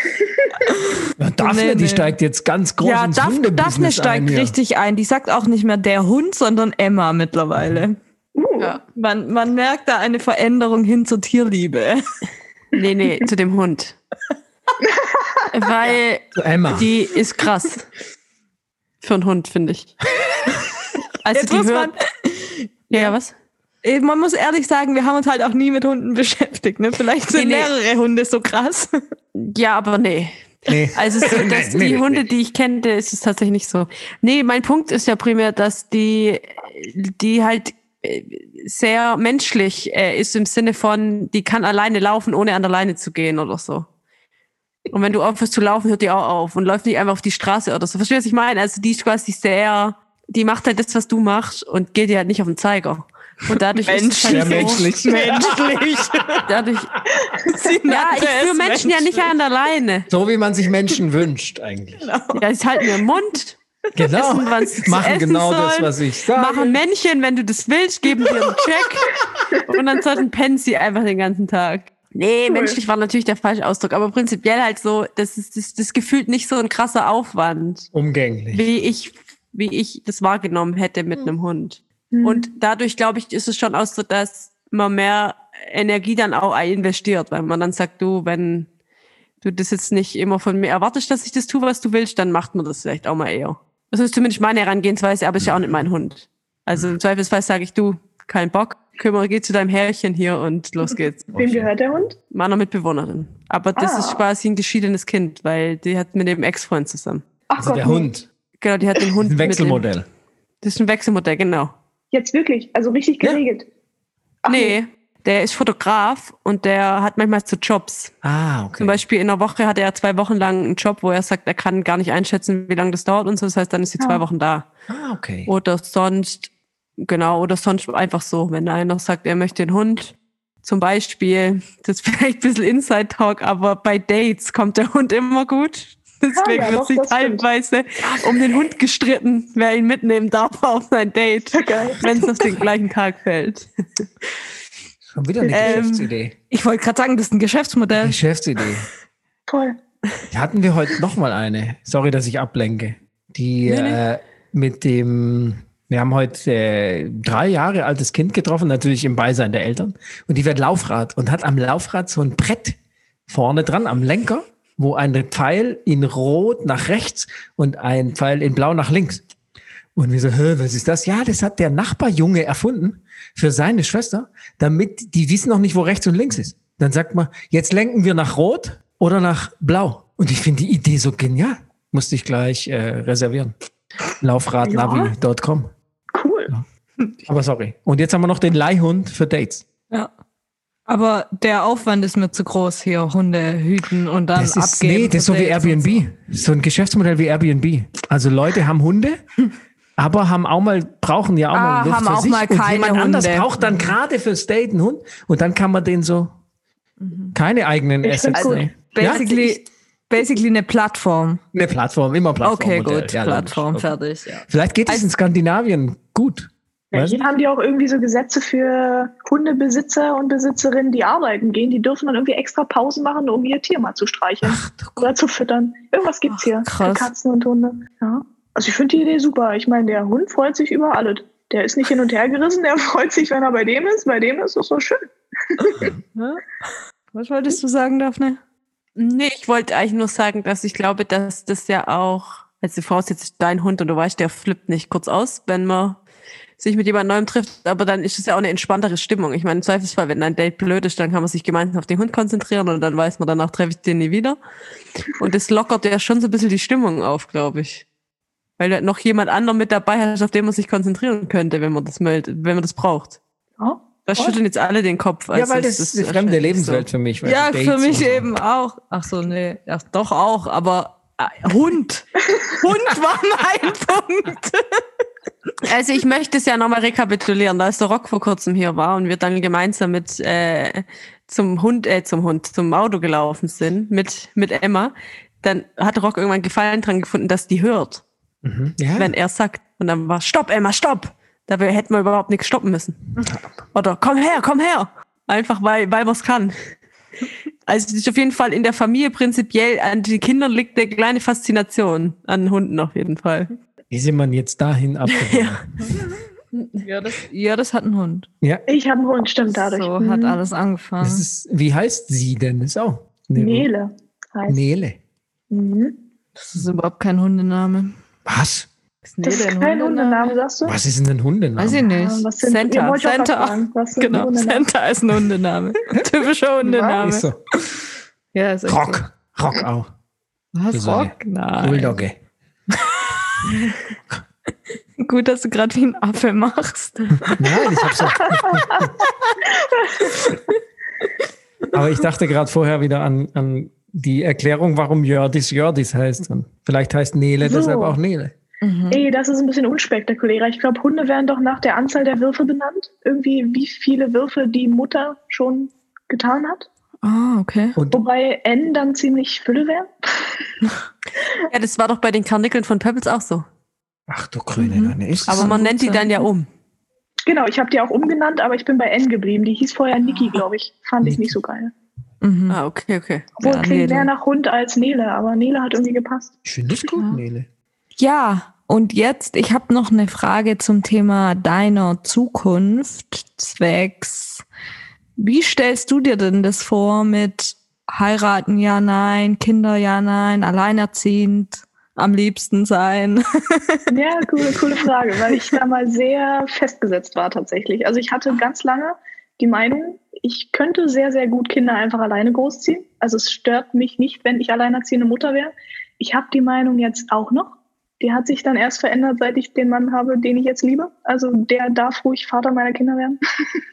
Ja, Daphne, Nee, die nee. steigt jetzt ganz groß Ja, ins Daph Daphne Hundebusiness steigt ein richtig ein. Die sagt auch nicht mehr der Hund, sondern Emma mittlerweile. Uh, Ja. Man, man merkt da eine Veränderung hin zur Tierliebe. Nee, nee, (laughs) zu dem Hund. (laughs) Weil Emma. die ist krass. Für einen Hund, finde ich. (laughs) Also Jetzt die muss hört. Ja, ja, was? Man muss ehrlich sagen, wir haben uns halt auch nie mit Hunden beschäftigt. Ne? Vielleicht sind Nee, nee. mehrere Hunde so krass. Ja, aber nee. Nee. Also so, dass nee, die nee, Hunde, nee. die ich kenne, ist es tatsächlich nicht so. Nee, mein Punkt ist ja primär, dass die, die halt sehr menschlich äh, ist im Sinne von, die kann alleine laufen, ohne an der Leine zu gehen oder so. Und wenn du aufhörst zu laufen, hört die auch auf und läuft nicht einfach auf die Straße oder so. Verstehst du, was ich meine? Also die ist quasi sehr, die macht halt das, was du machst und geht dir halt nicht auf den Zeiger. Und dadurch ist es halt so, menschlich. Menschlich. (laughs) dadurch, (laughs) Sie ja, ich führe Menschen ja nicht menschlich. an der Leine. So wie man sich Menschen wünscht eigentlich. Ja, ich halte mir den Mund. Genau. Essen, was Machen genau das, sollen. was ich sage. Machen Männchen, wenn du das willst, geben dir einen Check. und dann sollten pennen sie einfach den ganzen Tag. Nee, Cool. menschlich war natürlich der falsche Ausdruck, aber prinzipiell halt so, das ist das, das gefühlt nicht so ein krasser Aufwand, Umgänglich. wie ich, wie ich das wahrgenommen hätte mit einem Hund. Hm. Und dadurch, glaube ich, ist es schon auch so, dass man mehr Energie dann auch investiert, weil man dann sagt, du, wenn du das jetzt nicht immer von mir erwartest, dass ich das tue, was du willst, dann macht man das vielleicht auch mal eher. Das ist zumindest meine Herangehensweise, aber ist ja auch nicht mein Hund. Also im Zweifelsfall sage ich, du, kein Bock, kümmere, geh zu deinem Herrchen hier und los (laughs) geht's. Wem gehört der Hund? Meiner Mitbewohnerin. Aber das Ah. ist quasi ein geschiedenes Kind, weil die hat mit dem Ex-Freund zusammen. Ach Also der nee. Hund. Genau, die hat den Hund Ein mit dem- Wechselmodell. Das ist ein Wechselmodell, genau. Jetzt wirklich, also richtig Ja. geregelt. Ach nee, der ist Fotograf und der hat manchmal so Jobs. Ah, okay. Zum Beispiel in einer Woche hat er zwei Wochen lang einen Job, wo er sagt, er kann gar nicht einschätzen, wie lange das dauert und so. Das heißt, dann ist sie Ja. zwei Wochen da. Ah, okay. Oder sonst, genau, oder sonst einfach so, wenn einer sagt, er möchte einen Hund. Zum Beispiel, das (laughs) ist vielleicht ein bisschen Inside-Talk, aber bei Dates kommt der Hund immer gut. Deswegen Ah ja, wird sich das stimmt. teilweise um den Hund gestritten, wer ihn mitnehmen darf (laughs) auf sein Date, wenn es auf den gleichen Tag fällt. Schon wieder eine Ähm, Geschäftsidee. Ich wollte gerade sagen, das ist ein Geschäftsmodell. Geschäftsidee. (laughs) Toll. Hatten wir heute noch mal eine. Sorry, dass ich ablenke. Die Nee, nee. Äh, mit dem, wir haben heute äh, drei Jahre altes Kind getroffen, natürlich im Beisein der Eltern. Und die fährt Laufrad und hat am Laufrad so ein Brett vorne dran am Lenker, wo ein Pfeil in Rot nach rechts und ein Pfeil in Blau nach links. Und wir so, Hä, was ist das? Ja, das hat der Nachbarjunge erfunden für seine Schwester, damit die wissen noch nicht, wo rechts und links ist. Dann sagt man, jetzt lenken wir nach Rot oder nach Blau. Und ich finde die Idee so genial. Musste ich gleich äh, reservieren. Laufradnavi.com. Cool. Aber sorry. Und jetzt haben wir noch den Leihhund für Dates. Ja. Aber der Aufwand ist mir zu groß hier, Hunde hüten und dann Das ist, abgeben. nee, das ist so wie Airbnb. So ein Geschäftsmodell wie Airbnb. Also Leute haben Hunde, (laughs) aber haben auch mal, brauchen ja auch Ah, mal Luft haben für auch sich. mal und keine jemand anders Hunde. braucht dann gerade fürs Date einen Hund und dann kann man den so keine eigenen Assets gut. nehmen. so. Ja? Basically, basically eine Plattform. Eine Plattform, immer Plattform. Okay, gut, Ja, Plattform, fertig. Ja. Vielleicht geht es in Skandinavien gut. Ja, hier haben die auch irgendwie so Gesetze für Hundebesitzer und Besitzerinnen, die arbeiten gehen. Die dürfen dann irgendwie extra Pausen machen, um ihr Tier mal zu streicheln oder zu füttern. Irgendwas gibt's Ach, hier krass. für Katzen und Hunde. Ja. Also ich finde die Idee super. Ich meine, der Hund freut sich über alles. Der ist nicht hin und her gerissen, der (laughs) freut sich, wenn er bei dem ist. Bei dem ist es so schön. (laughs) Ja? Was wolltest du sagen, Daphne? Nee, ich wollte eigentlich nur sagen, dass ich glaube, dass das ja auch, also voraussetzt dein Hund und du weißt, der flippt nicht kurz aus, wenn man sich mit jemand Neuem trifft, aber dann ist es ja auch eine entspanntere Stimmung. Ich meine, im Zweifelsfall, wenn ein Date blöd ist, dann kann man sich gemeinsam auf den Hund konzentrieren und dann weiß man, danach treffe ich den nie wieder. Und das lockert ja schon so ein bisschen die Stimmung auf, glaube ich. Weil du noch jemand anderen mit dabei hast, auf den man sich konzentrieren könnte, wenn man das meldet, wenn man das braucht. Ja. Da schütteln jetzt alle den Kopf. Ja, Also weil es das ist eine fremde Lebenswelt für mich. Ja, so für mich so. eben auch. Ach so, nee. Ja, doch auch, aber äh, Hund. (laughs) Hund war mein (laughs) Punkt. Also ich möchte es ja nochmal rekapitulieren, da als der Rock vor kurzem hier war und wir dann gemeinsam mit äh, zum Hund, äh, zum Hund, zum Auto gelaufen sind mit, mit Emma, dann hat Rock irgendwann Gefallen dran gefunden, dass die hört, Mhm. Ja. wenn er sagt. Und dann war Stopp, Emma, stopp! Dabei hätten wir überhaupt nichts stoppen müssen. Oder komm her, komm her! Einfach weil, weil man es kann. Also es ist auf jeden Fall in der Familie prinzipiell an den Kindern liegt eine kleine Faszination an Hunden auf jeden Fall. Wie sind man jetzt dahin (laughs) abgegangen? Ja, das, ja, das hat ein Hund. Ja. Ich habe einen Hund, stimmt dadurch. So Mhm. hat alles angefangen. Das ist, wie heißt sie denn? Ist auch eine Nele heißt. Nele. Mhm. Das ist überhaupt kein Hundename. Was? Das ist kein Hundename, sagst du? Was ist denn ein Hundename? Weiß ich nicht. Was sind, ja was Center. sagen. Was sind Genau? Santa ist ein Hundename. (laughs) Typischer Hundename. Ist so. Ja, ist Rock. Rock auch. So. Was, So Rock? Nein. Bulldogge. (laughs) Gut, dass du gerade wie ein Affe machst. Nein, ich hab's auch. (laughs) Aber ich dachte gerade vorher wieder an, an die Erklärung, warum Jördis Jördis heißt. Und vielleicht heißt Nele So. deshalb auch Nele. Mhm. Ey, das ist ein bisschen unspektakulärer. Ich glaube, Hunde werden doch nach der Anzahl der Würfe benannt. Irgendwie, wie viele Würfe die Mutter schon getan hat. Ah, okay. Und Wobei N dann ziemlich Fülle wäre. (laughs) Ja, das war doch bei den Karnickeln von Pebbles auch so. ach du grüne Mhm. Nonne, ist Aber man nennt die dann ja um. Genau, ich habe die auch umgenannt, aber ich bin bei N geblieben. Die hieß vorher Niki, glaube ich. Fand ich nicht so geil. Mhm. Ah, okay, okay. Obwohl Ja, klingt Nele. mehr nach Hund als Nele, aber Nele hat irgendwie gepasst. Ich finde es gut, Ja. Nele. Ja, und jetzt, ich habe noch eine Frage zum Thema deiner Zukunft zwecks. Wie stellst du dir denn das vor mit heiraten, ja, nein, Kinder, ja, nein, alleinerziehend, am liebsten sein? (laughs) Ja, coole, coole Frage, weil ich da mal sehr festgesetzt war tatsächlich. Also ich hatte ganz lange die Meinung, ich könnte sehr, sehr gut Kinder einfach alleine großziehen. Also es stört mich nicht, wenn ich alleinerziehende Mutter wäre. Ich habe die Meinung jetzt auch noch. Die hat sich dann erst verändert, seit ich den Mann habe, den ich jetzt liebe. Also der darf ruhig Vater meiner Kinder werden.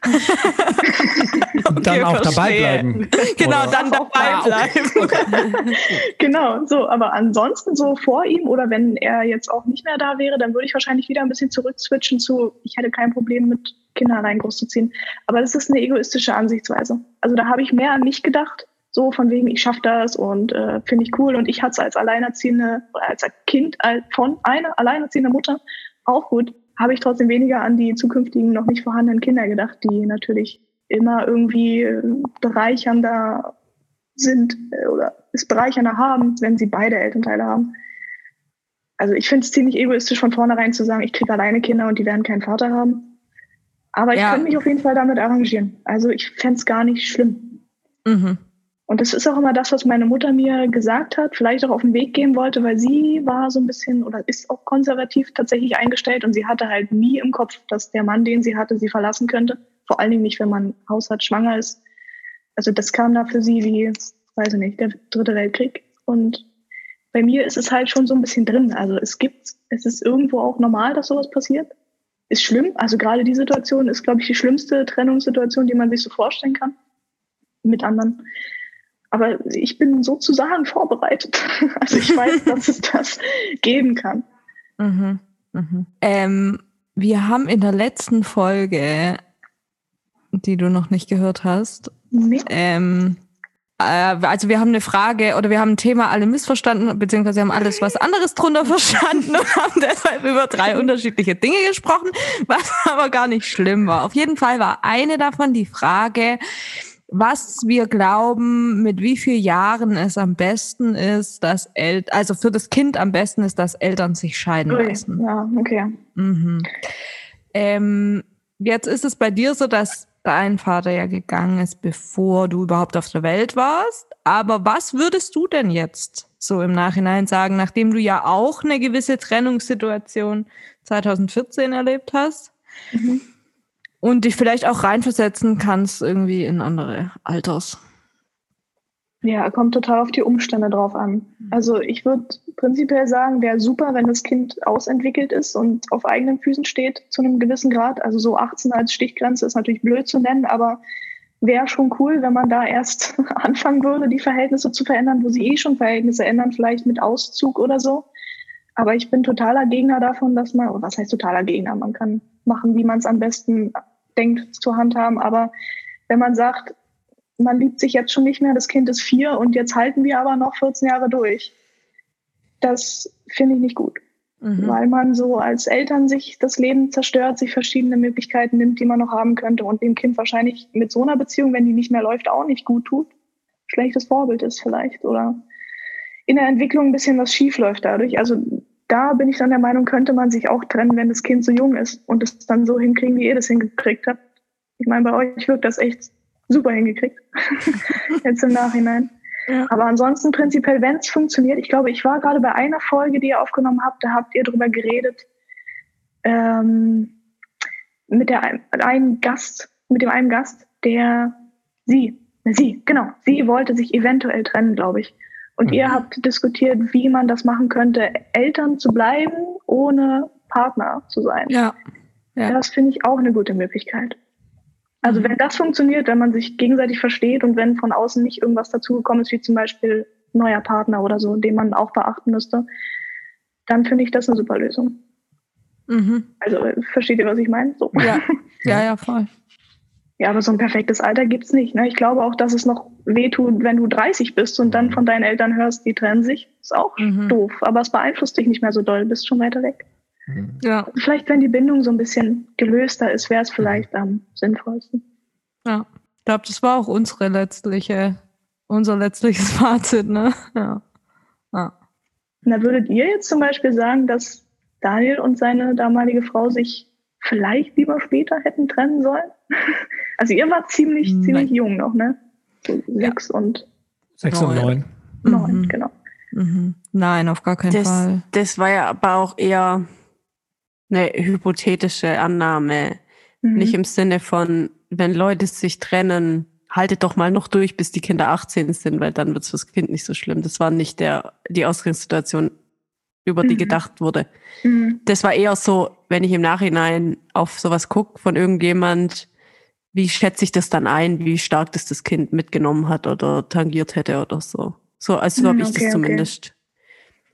(laughs) Und (laughs) dann auch dabei bleiben. Genau, Oder? dann dabei bleiben. Genau, so, aber ansonsten so vor ihm oder wenn er jetzt auch nicht mehr da wäre, dann würde ich wahrscheinlich wieder ein bisschen zurückswitchen zu, ich hätte kein Problem mit Kinder allein großzuziehen. Aber das ist eine egoistische Ansichtsweise. Also da habe ich mehr an mich gedacht, so von wegen, ich schaffe das und äh, finde ich cool. Und ich hatte es als alleinerziehende, oder als Kind als von einer alleinerziehenden Mutter auch gut, habe ich trotzdem weniger an die zukünftigen noch nicht vorhandenen Kinder gedacht, die natürlich immer irgendwie äh, bereichernder sind äh, oder es bereichernder haben, wenn sie beide Elternteile haben. Also ich finde es ziemlich egoistisch von vornherein zu sagen, ich kriege alleine Kinder und die werden keinen Vater haben. Aber ich Ja. kann mich auf jeden Fall damit arrangieren. Also ich fände es gar nicht schlimm. Mhm. Und das ist auch immer das, was meine Mutter mir gesagt hat, vielleicht auch auf den Weg gehen wollte, weil sie war so ein bisschen oder ist auch konservativ tatsächlich eingestellt und sie hatte halt nie im Kopf, dass der Mann, den sie hatte, sie verlassen könnte. Vor allen Dingen nicht, wenn man Haus hat, schwanger ist. Also das kam da für sie wie, weiß ich nicht, der dritte Weltkrieg. Und bei mir ist es halt schon so ein bisschen drin. Also es gibt, es ist irgendwo auch normal, dass sowas passiert. Ist schlimm. Also gerade die Situation ist, glaube ich, die schlimmste Trennungssituation, die man sich so vorstellen kann. Mit anderen. Aber ich bin sozusagen vorbereitet. (laughs) Also ich weiß, (laughs) dass es das geben kann. Mhm. Mhm. Ähm, wir haben in der letzten Folge, die du noch nicht gehört hast, Nee. ähm, äh, also wir haben eine Frage oder wir haben ein Thema alle missverstanden, beziehungsweise haben alles was anderes drunter (laughs) verstanden und haben deshalb über drei (laughs) unterschiedliche Dinge gesprochen, was (laughs) aber gar nicht schlimm war. Auf jeden Fall war eine davon die Frage, was wir glauben, mit wie vielen Jahren es am besten ist, dass El also für das Kind am besten ist, dass Eltern sich scheiden lassen. Ja, okay. Mhm. Ähm, jetzt ist es bei dir so, dass dein Vater ja gegangen ist, bevor du überhaupt auf der Welt warst. Aber was würdest du denn jetzt so im Nachhinein sagen, nachdem du ja auch eine gewisse Trennungssituation 2014 erlebt hast? Mhm. Und dich vielleicht auch reinversetzen kannst irgendwie in andere Alters. Ja, kommt total auf die Umstände drauf an. Also ich würde prinzipiell sagen, wäre super, wenn das Kind ausentwickelt ist und auf eigenen Füßen steht zu einem gewissen Grad. Also so 18 als Stichgrenze ist natürlich blöd zu nennen, aber wäre schon cool, wenn man da erst (laughs) anfangen würde, die Verhältnisse zu verändern, wo sie eh schon Verhältnisse ändern, vielleicht mit Auszug oder so. Aber ich bin totaler Gegner davon, dass man, was heißt totaler Gegner? Man kann machen, wie man es am besten denkt zu handhaben. Aber wenn man sagt, man liebt sich jetzt schon nicht mehr, das Kind ist vier und jetzt halten wir aber noch 14 Jahre durch. Das finde ich nicht gut. Mhm. Weil man so als Eltern sich das Leben zerstört, sich verschiedene Möglichkeiten nimmt, die man noch haben könnte und dem Kind wahrscheinlich mit so einer Beziehung, wenn die nicht mehr läuft, auch nicht gut tut. Schlechtes Vorbild ist vielleicht oder in der Entwicklung ein bisschen was schief läuft dadurch. Also da bin ich dann der Meinung, könnte man sich auch trennen, wenn das Kind so jung ist und es dann so hinkriegen, wie ihr das hingekriegt habt. Ich meine, bei euch wirkt das echt super hingekriegt. (laughs) Jetzt im Nachhinein. Ja. Aber ansonsten prinzipiell, wenn es funktioniert, ich glaube, ich war gerade bei einer Folge, die ihr aufgenommen habt, da habt ihr drüber geredet, ähm, mit der einen Gast, mit dem einen Gast, der sie, sie, genau, sie wollte sich eventuell trennen, glaube ich. Und mhm. ihr habt diskutiert, wie man das machen könnte, Eltern zu bleiben, ohne Partner zu sein. Ja. ja. Das finde ich auch eine gute Möglichkeit. Also mhm. wenn das funktioniert, wenn man sich gegenseitig versteht und wenn von außen nicht irgendwas dazugekommen ist, wie zum Beispiel neuer Partner oder so, den man auch beachten müsste, dann finde ich das eine super Lösung. Mhm. Also versteht ihr, was ich meine? So. Ja. (laughs) ja, ja, voll. Ja, aber so ein perfektes Alter gibt's nicht. Ne? Ich glaube auch, dass es noch wehtut, wenn du 30 bist und dann mhm. von deinen Eltern hörst, die trennen sich. Ist auch mhm. doof. Aber es beeinflusst dich nicht mehr so doll, du bist schon weiter weg. Mhm. Ja. Vielleicht, wenn die Bindung so ein bisschen gelöster ist, wäre es vielleicht am sinnvollsten. Ja, ich glaube, das war auch unsere letztliche, unser letztliches (laughs) Fazit, ne? Ja. ja. Na, würdet ihr jetzt zum Beispiel sagen, dass Daniel und seine damalige Frau sich vielleicht lieber später hätten trennen sollen? (laughs) Also ihr wart ziemlich, Nein. ziemlich jung noch, ne? So sechs ja. und sechs neun. und neun. Neun, mhm. genau. Mhm. Nein, auf gar keinen das, Fall. Das war ja aber auch eher eine hypothetische Annahme. Mhm. Nicht im Sinne von, wenn Leute sich trennen, haltet doch mal noch durch, bis die Kinder 18 sind, weil dann wird es fürs Kind nicht so schlimm. Das war nicht der, die Ausgangssituation, über die mhm. gedacht wurde. Mhm. Das war eher so, wenn ich im Nachhinein auf sowas gucke von irgendjemand, wie schätze ich das dann ein, wie stark das das Kind mitgenommen hat oder tangiert hätte oder so. So, also so habe ich okay, das zumindest okay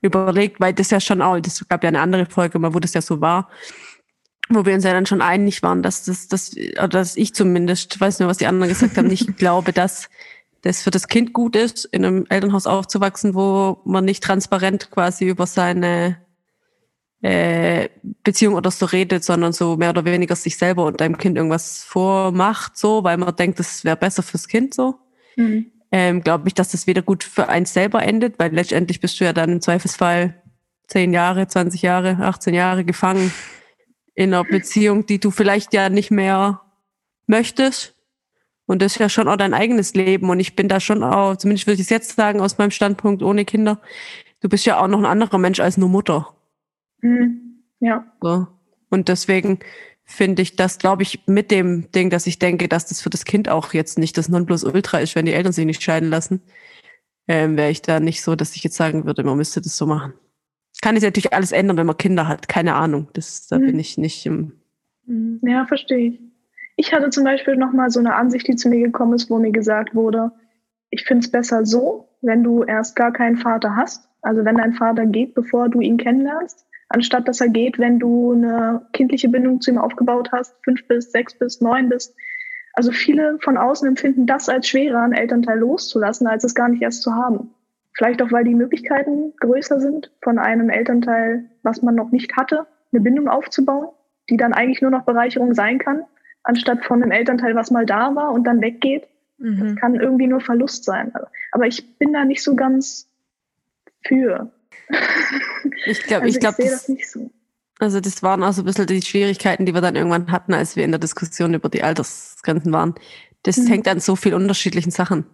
überlegt, weil das ja schon auch, das gab ja eine andere Folge mal, wo das ja so war, wo wir uns ja dann schon einig waren, dass das, das oder dass ich zumindest, weiß nicht, was die anderen gesagt haben, nicht (laughs) glaube, dass das für das Kind gut ist, in einem Elternhaus aufzuwachsen, wo man nicht transparent quasi über seine äh, Beziehung oder so redet, sondern so mehr oder weniger sich selber und deinem Kind irgendwas vormacht, so, weil man denkt, das wäre besser fürs Kind so. Mhm ähm, glaube ich, dass das weder gut für eins selber endet, weil letztendlich bist du ja dann im Zweifelsfall zehn Jahre, 20 Jahre, 18 Jahre gefangen in einer Beziehung, die du vielleicht ja nicht mehr möchtest. Und das ist ja schon auch dein eigenes Leben. Und ich bin da schon auch, zumindest würde ich es jetzt sagen, aus meinem Standpunkt ohne Kinder, du bist ja auch noch ein anderer Mensch als nur Mutter. Mhm. Ja. So. Und deswegen finde ich das, glaube ich, mit dem Ding, dass ich denke, dass das für das Kind auch jetzt nicht das Nonplusultra ist, wenn die Eltern sich nicht scheiden lassen, ähm, wäre ich da nicht so, dass ich jetzt sagen würde, man müsste das so machen. Kann ich natürlich alles ändern, wenn man Kinder hat. Keine Ahnung. Das, da mhm. bin ich nicht im. Mhm. Ja, verstehe ich. Ich hatte zum Beispiel nochmal so eine Ansicht, die zu mir gekommen ist, wo mir gesagt wurde, ich finde es besser so, wenn du erst gar keinen Vater hast. Also wenn dein Vater geht, bevor du ihn kennenlernst, anstatt dass er geht, wenn du eine kindliche Bindung zu ihm aufgebaut hast, fünf bis sechs bis neun bist. Also viele von außen empfinden das als schwerer, einen Elternteil loszulassen, als es gar nicht erst zu haben. Vielleicht auch, weil die Möglichkeiten größer sind, von einem Elternteil, was man noch nicht hatte, eine Bindung aufzubauen, die dann eigentlich nur noch Bereicherung sein kann, anstatt von einem Elternteil, was mal da war und dann weggeht. Mhm. Das kann irgendwie nur Verlust sein. Aber ich bin da nicht so ganz für. Ich glaube, also ich glaube, das, das so. Also das waren auch so ein bisschen die Schwierigkeiten, die wir dann irgendwann hatten, als wir in der Diskussion über die Altersgrenzen waren. Das mhm. hängt an so vielen unterschiedlichen Sachen.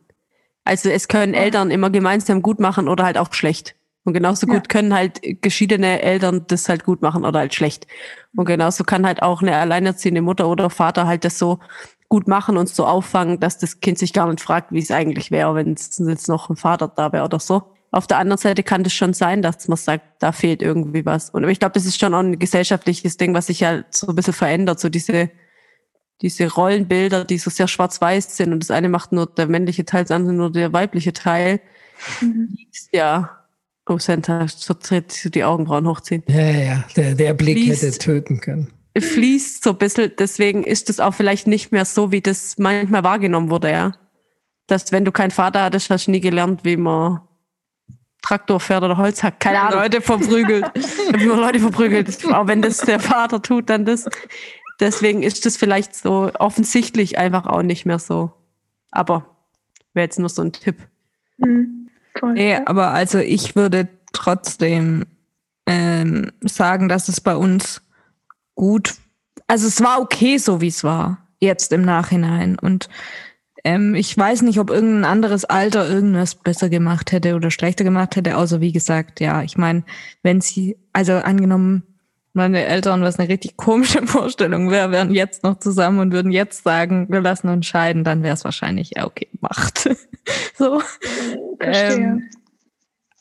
Also es können Eltern immer gemeinsam gut machen oder halt auch schlecht. Und genauso gut können halt geschiedene Eltern das halt gut machen oder halt schlecht. Und genauso kann halt auch eine alleinerziehende Mutter oder Vater halt das so gut machen und so auffangen, dass das Kind sich gar nicht fragt, wie es eigentlich wäre, wenn es jetzt noch ein Vater da wäre oder so. Auf der anderen Seite kann das schon sein, dass man sagt, da fehlt irgendwie was. Und ich glaube, das ist schon auch ein gesellschaftliches Ding, was sich ja so ein bisschen verändert, so diese diese Rollenbilder, die so sehr schwarz-weiß sind und das eine macht nur der männliche Teil, das andere nur der weibliche Teil. Mhm. Ja, oh Santa, so tritt die Augenbrauen hochziehen. Ja, ja, der, der Blick fließt, hätte töten können. Fließt so ein bisschen, deswegen ist es auch vielleicht nicht mehr so, wie das manchmal wahrgenommen wurde, ja. Dass wenn du keinen Vater hattest, hast du nie gelernt, wie man Traktor fährt oder Holz hackt. Keine Ahnung. Leute verprügelt. (laughs) man Leute verprügelt. Auch wenn das der Vater tut, dann das. Deswegen ist das vielleicht so offensichtlich einfach auch nicht mehr so. Aber wäre jetzt nur so ein Tipp. Mhm, nee, aber also ich würde trotzdem ähm, sagen, dass es bei uns gut, also es war okay, so wie es war, jetzt im Nachhinein. Und ähm, ich weiß nicht, ob irgendein anderes Alter irgendwas besser gemacht hätte oder schlechter gemacht hätte, außer wie gesagt, ja, ich meine, wenn sie, also angenommen, meine Eltern, was eine richtig komische (laughs) Vorstellung wäre, wären jetzt noch zusammen und würden jetzt sagen, wir lassen uns scheiden, dann wäre es wahrscheinlich, ja, okay, macht. (laughs) so. Ähm,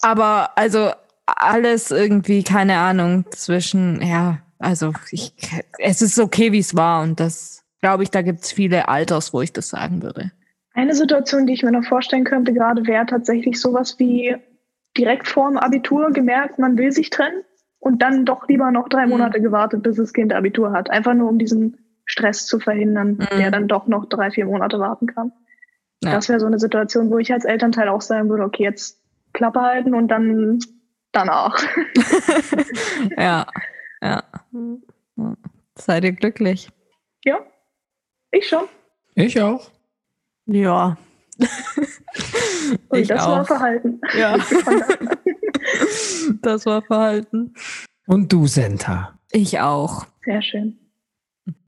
aber also alles irgendwie, keine Ahnung, zwischen, ja, also ich, es ist okay, wie es war und das, glaube ich, da gibt es viele Alters, wo ich das sagen würde. Eine Situation, die ich mir noch vorstellen könnte, gerade wäre tatsächlich sowas wie direkt vorm Abitur gemerkt, man will sich trennen und dann doch lieber noch drei mhm. Monate gewartet, bis das Kind Abitur hat. Einfach nur, um diesen Stress zu verhindern, mhm. der dann doch noch drei, vier Monate warten kann. Ja. Das wäre so eine Situation, wo ich als Elternteil auch sagen würde, okay, jetzt Klappe halten und dann danach. (laughs) ja, ja. Seid ihr glücklich? Ja, ich schon. Ich auch. Ja. (laughs) und ich das auch. war Verhalten. Ja. (laughs) das war Verhalten. Und du, Senta? Ich auch. Sehr schön.